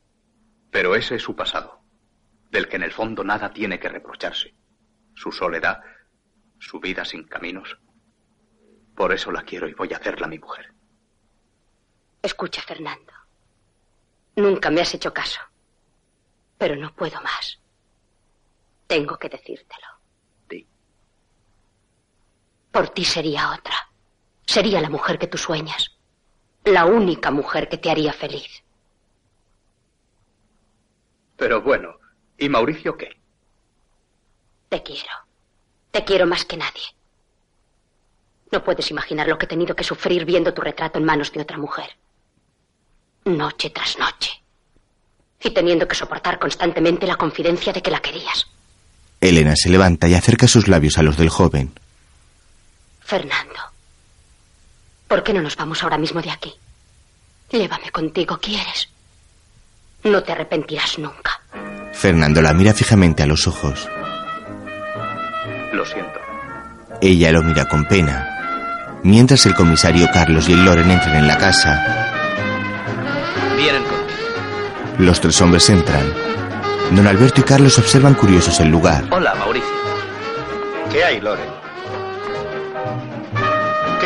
Pero ese es su pasado, del que en el fondo nada tiene que reprocharse. Su soledad, su vida sin caminos. Por eso la quiero y voy a hacerla mi mujer. Escucha, Fernando. Nunca me has hecho caso. Pero no puedo más. Tengo que decírtelo. Por ti sería otra. Sería la mujer que tú sueñas. La única mujer que te haría feliz. Pero bueno, ¿y Mauricio qué? Te quiero. Te quiero más que nadie. No puedes imaginar lo que he tenido que sufrir viendo tu retrato en manos de otra mujer. Noche tras noche. Y teniendo que soportar constantemente la confidencia de que la querías. Elena se levanta y acerca sus labios a los del joven. Fernando, ¿por qué no nos vamos ahora mismo de aquí? Llévame contigo, ¿quieres? No te arrepentirás nunca. Fernando la mira fijamente a los ojos. Lo siento. Ella lo mira con pena. Mientras el comisario Carlos y el Loren entran en la casa, Vienen conmigo. los tres hombres entran. Don Alberto y Carlos observan curiosos el lugar. Hola, Mauricio. ¿Qué hay, Loren?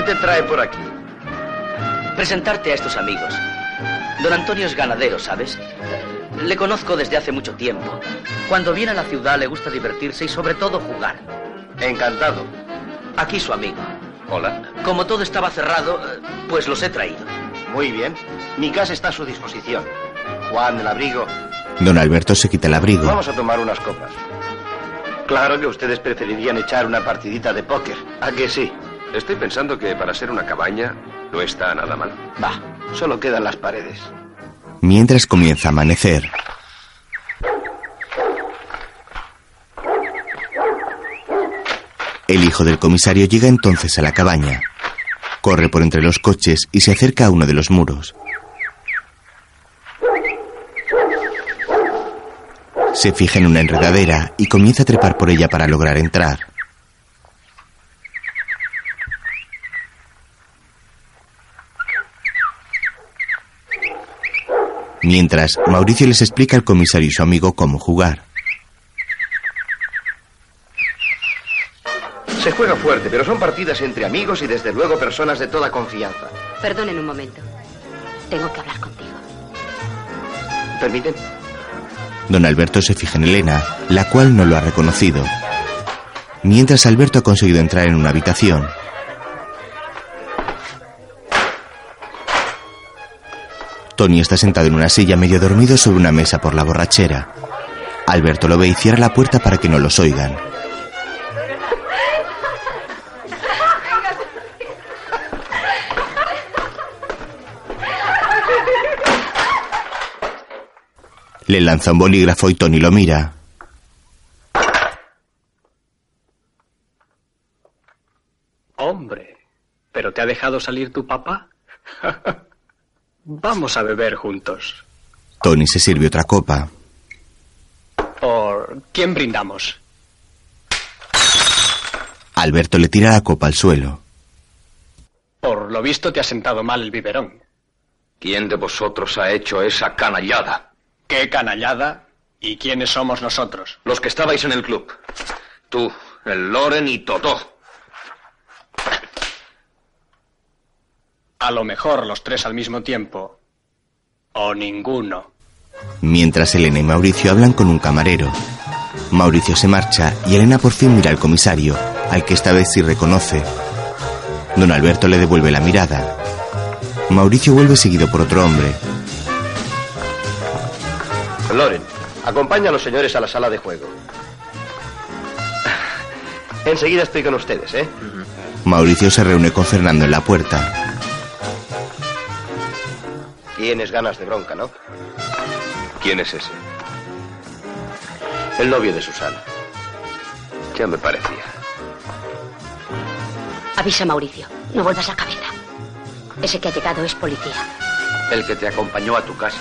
¿Qué te trae por aquí? Presentarte a estos amigos. Don Antonio es ganadero, ¿sabes? Le conozco desde hace mucho tiempo. Cuando viene a la ciudad le gusta divertirse y sobre todo jugar. Encantado. Aquí su amigo. Hola. Como todo estaba cerrado, eh, pues los he traído. Muy bien. Mi casa está a su disposición. Juan, el abrigo. Don Alberto se quita el abrigo. Vamos a tomar unas copas. Claro que ustedes preferirían echar una partidita de póker. ¿A que sí? Estoy pensando que para ser una cabaña no está nada mal. Va, solo quedan las paredes. Mientras comienza a amanecer. El hijo del comisario llega entonces a la cabaña. Corre por entre los coches y se acerca a uno de los muros. Se fija en una enredadera y comienza a trepar por ella para lograr entrar. Mientras, Mauricio les explica al comisario y su amigo cómo jugar. Se juega fuerte, pero son partidas entre amigos y desde luego personas de toda confianza. Perdonen un momento. Tengo que hablar contigo. ¿Permiten? Don Alberto se fija en Elena, la cual no lo ha reconocido. Mientras Alberto ha conseguido entrar en una habitación. Tony está sentado en una silla medio dormido sobre una mesa por la borrachera. Alberto lo ve y cierra la puerta para que no los oigan. Le lanza un bolígrafo y Tony lo mira. Hombre, ¿pero te ha dejado salir tu papá? Vamos a beber juntos. Tony se sirve otra copa. ¿Por quién brindamos? Alberto le tira la copa al suelo. Por lo visto te ha sentado mal el biberón. ¿Quién de vosotros ha hecho esa canallada? ¿Qué canallada? ¿Y quiénes somos nosotros? Los que estabais en el club. Tú, el Loren y Totó. A lo mejor los tres al mismo tiempo. O ninguno. Mientras Elena y Mauricio hablan con un camarero. Mauricio se marcha y Elena por fin mira al comisario, al que esta vez sí reconoce. Don Alberto le devuelve la mirada. Mauricio vuelve seguido por otro hombre. Loren, acompaña a los señores a la sala de juego. Enseguida estoy con ustedes, ¿eh? Mauricio se reúne con Fernando en la puerta. Tienes ganas de bronca, ¿no? ¿Quién es ese? El novio de Susana. Ya me parecía. Avisa a Mauricio. No vuelvas la cabeza. Ese que ha llegado es policía. El que te acompañó a tu casa.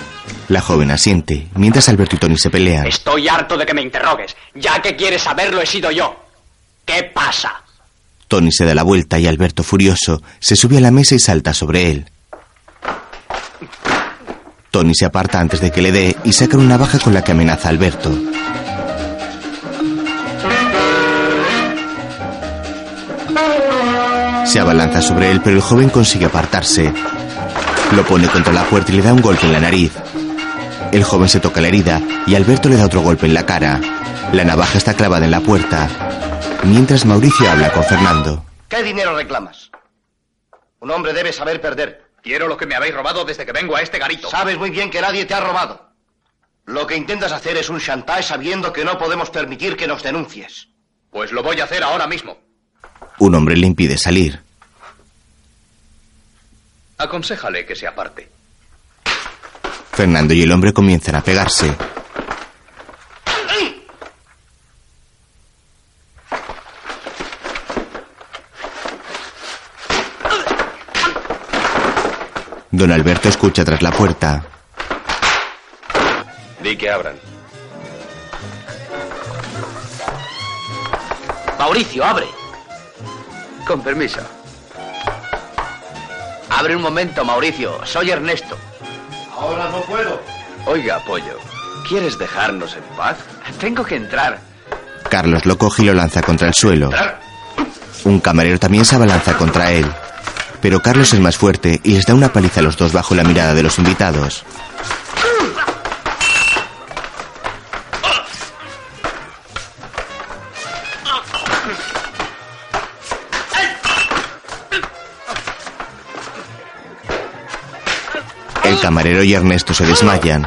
La joven asiente, mientras Alberto y Tony se pelean. Estoy harto de que me interrogues. Ya que quieres saberlo, he sido yo. ¿Qué pasa? Tony se da la vuelta y Alberto, furioso, se sube a la mesa y salta sobre él. Tony se aparta antes de que le dé y saca una navaja con la que amenaza a Alberto. Se abalanza sobre él, pero el joven consigue apartarse. Lo pone contra la puerta y le da un golpe en la nariz. El joven se toca la herida y Alberto le da otro golpe en la cara. La navaja está clavada en la puerta. Mientras Mauricio habla con Fernando. ¿Qué dinero reclamas? Un hombre debe saber perder. Quiero lo que me habéis robado desde que vengo a este garito. Sabes muy bien que nadie te ha robado. Lo que intentas hacer es un chantaje sabiendo que no podemos permitir que nos denuncies. Pues lo voy a hacer ahora mismo. Un hombre le impide salir. Aconséjale que se aparte. Fernando y el hombre comienzan a pegarse. Don Alberto escucha tras la puerta. Di que abran. Mauricio, abre. Con permiso. Abre un momento, Mauricio. Soy Ernesto. Ahora no puedo. Oiga, Pollo, ¿quieres dejarnos en paz? Tengo que entrar. Carlos lo coge y lo lanza contra el suelo. Un camarero también se abalanza contra él. Pero Carlos es más fuerte y les da una paliza a los dos bajo la mirada de los invitados. El camarero y Ernesto se desmayan.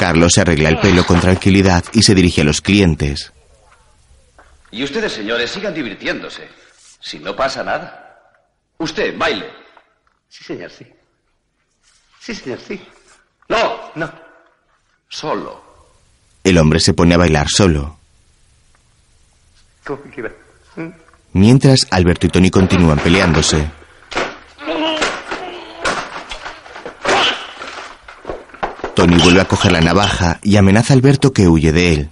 Carlos se arregla el pelo con tranquilidad y se dirige a los clientes. Y ustedes, señores, sigan divirtiéndose. Si no pasa nada. Usted, baile. Sí, señor, sí. Sí, señor, sí. No, no. Solo. El hombre se pone a bailar solo. ¿Cómo quiera? Mientras, Alberto y Tony continúan peleándose. Tony vuelve a coger la navaja y amenaza a Alberto que huye de él.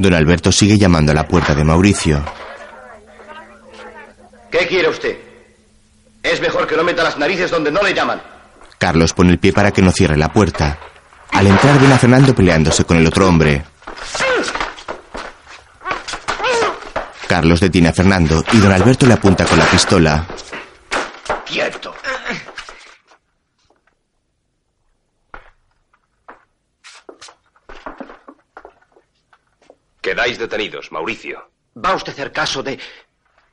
Don Alberto sigue llamando a la puerta de Mauricio. ¿Qué quiere usted? Es mejor que no meta las narices donde no le llaman. Carlos pone el pie para que no cierre la puerta. Al entrar ven a Fernando peleándose con el otro hombre. Carlos detiene a Fernando y don Alberto le apunta con la pistola. Quieto. Quedáis detenidos, Mauricio. Va usted a hacer caso de...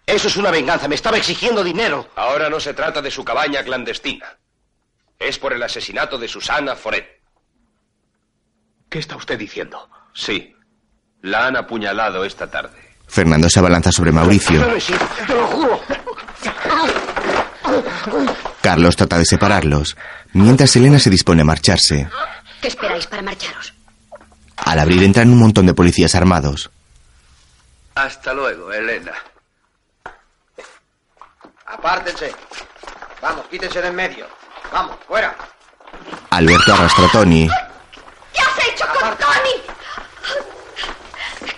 Eso es una venganza. Me estaba exigiendo dinero. Ahora no se trata de su cabaña clandestina. Es por el asesinato de Susana Foret. ¿Qué está usted diciendo? Sí. La han apuñalado esta tarde. Fernando se abalanza sobre Mauricio. Te lo juro. Carlos trata de separarlos, mientras Elena se dispone a marcharse. ¿Qué esperáis para marcharos? Al abrir entran un montón de policías armados. Hasta luego, Elena. Apártense. Vamos, quítense de en medio. Vamos, fuera. Alberto arrastra a Tony. ¿Qué has hecho con Tony?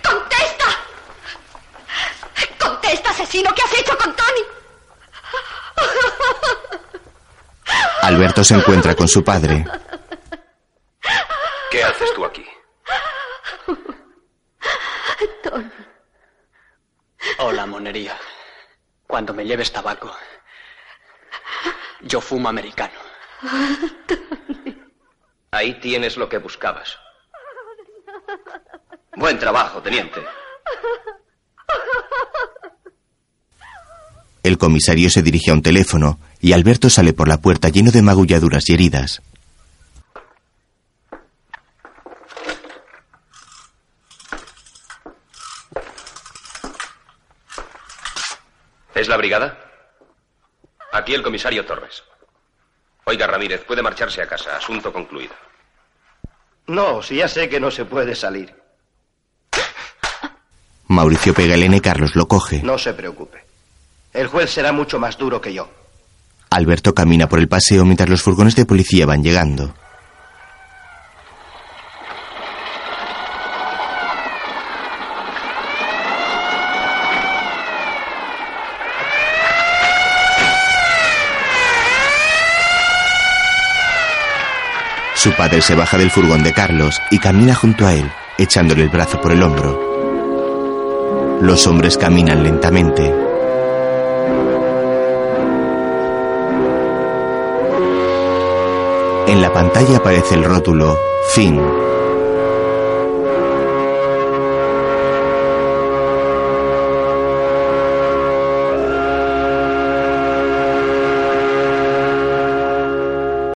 ¡Contesta! ¡Contesta, asesino! ¿Qué has hecho con Tony? Alberto se encuentra con su padre. ¿Qué haces tú aquí? Tony. Hola, monería. Cuando me lleves tabaco. Yo fumo americano. Ahí tienes lo que buscabas. Buen trabajo, teniente. El comisario se dirige a un teléfono y Alberto sale por la puerta lleno de magulladuras y heridas. ¿Es la brigada? Aquí el comisario Torres. Oiga, Ramírez, puede marcharse a casa. Asunto concluido. No, si ya sé que no se puede salir. Mauricio pega a Elena y Carlos lo coge. No se preocupe. El juez será mucho más duro que yo. Alberto camina por el paseo mientras los furgones de policía van llegando. Su padre se baja del furgón de Carlos y camina junto a él, echándole el brazo por el hombro. Los hombres caminan lentamente. En la pantalla aparece el rótulo Fin.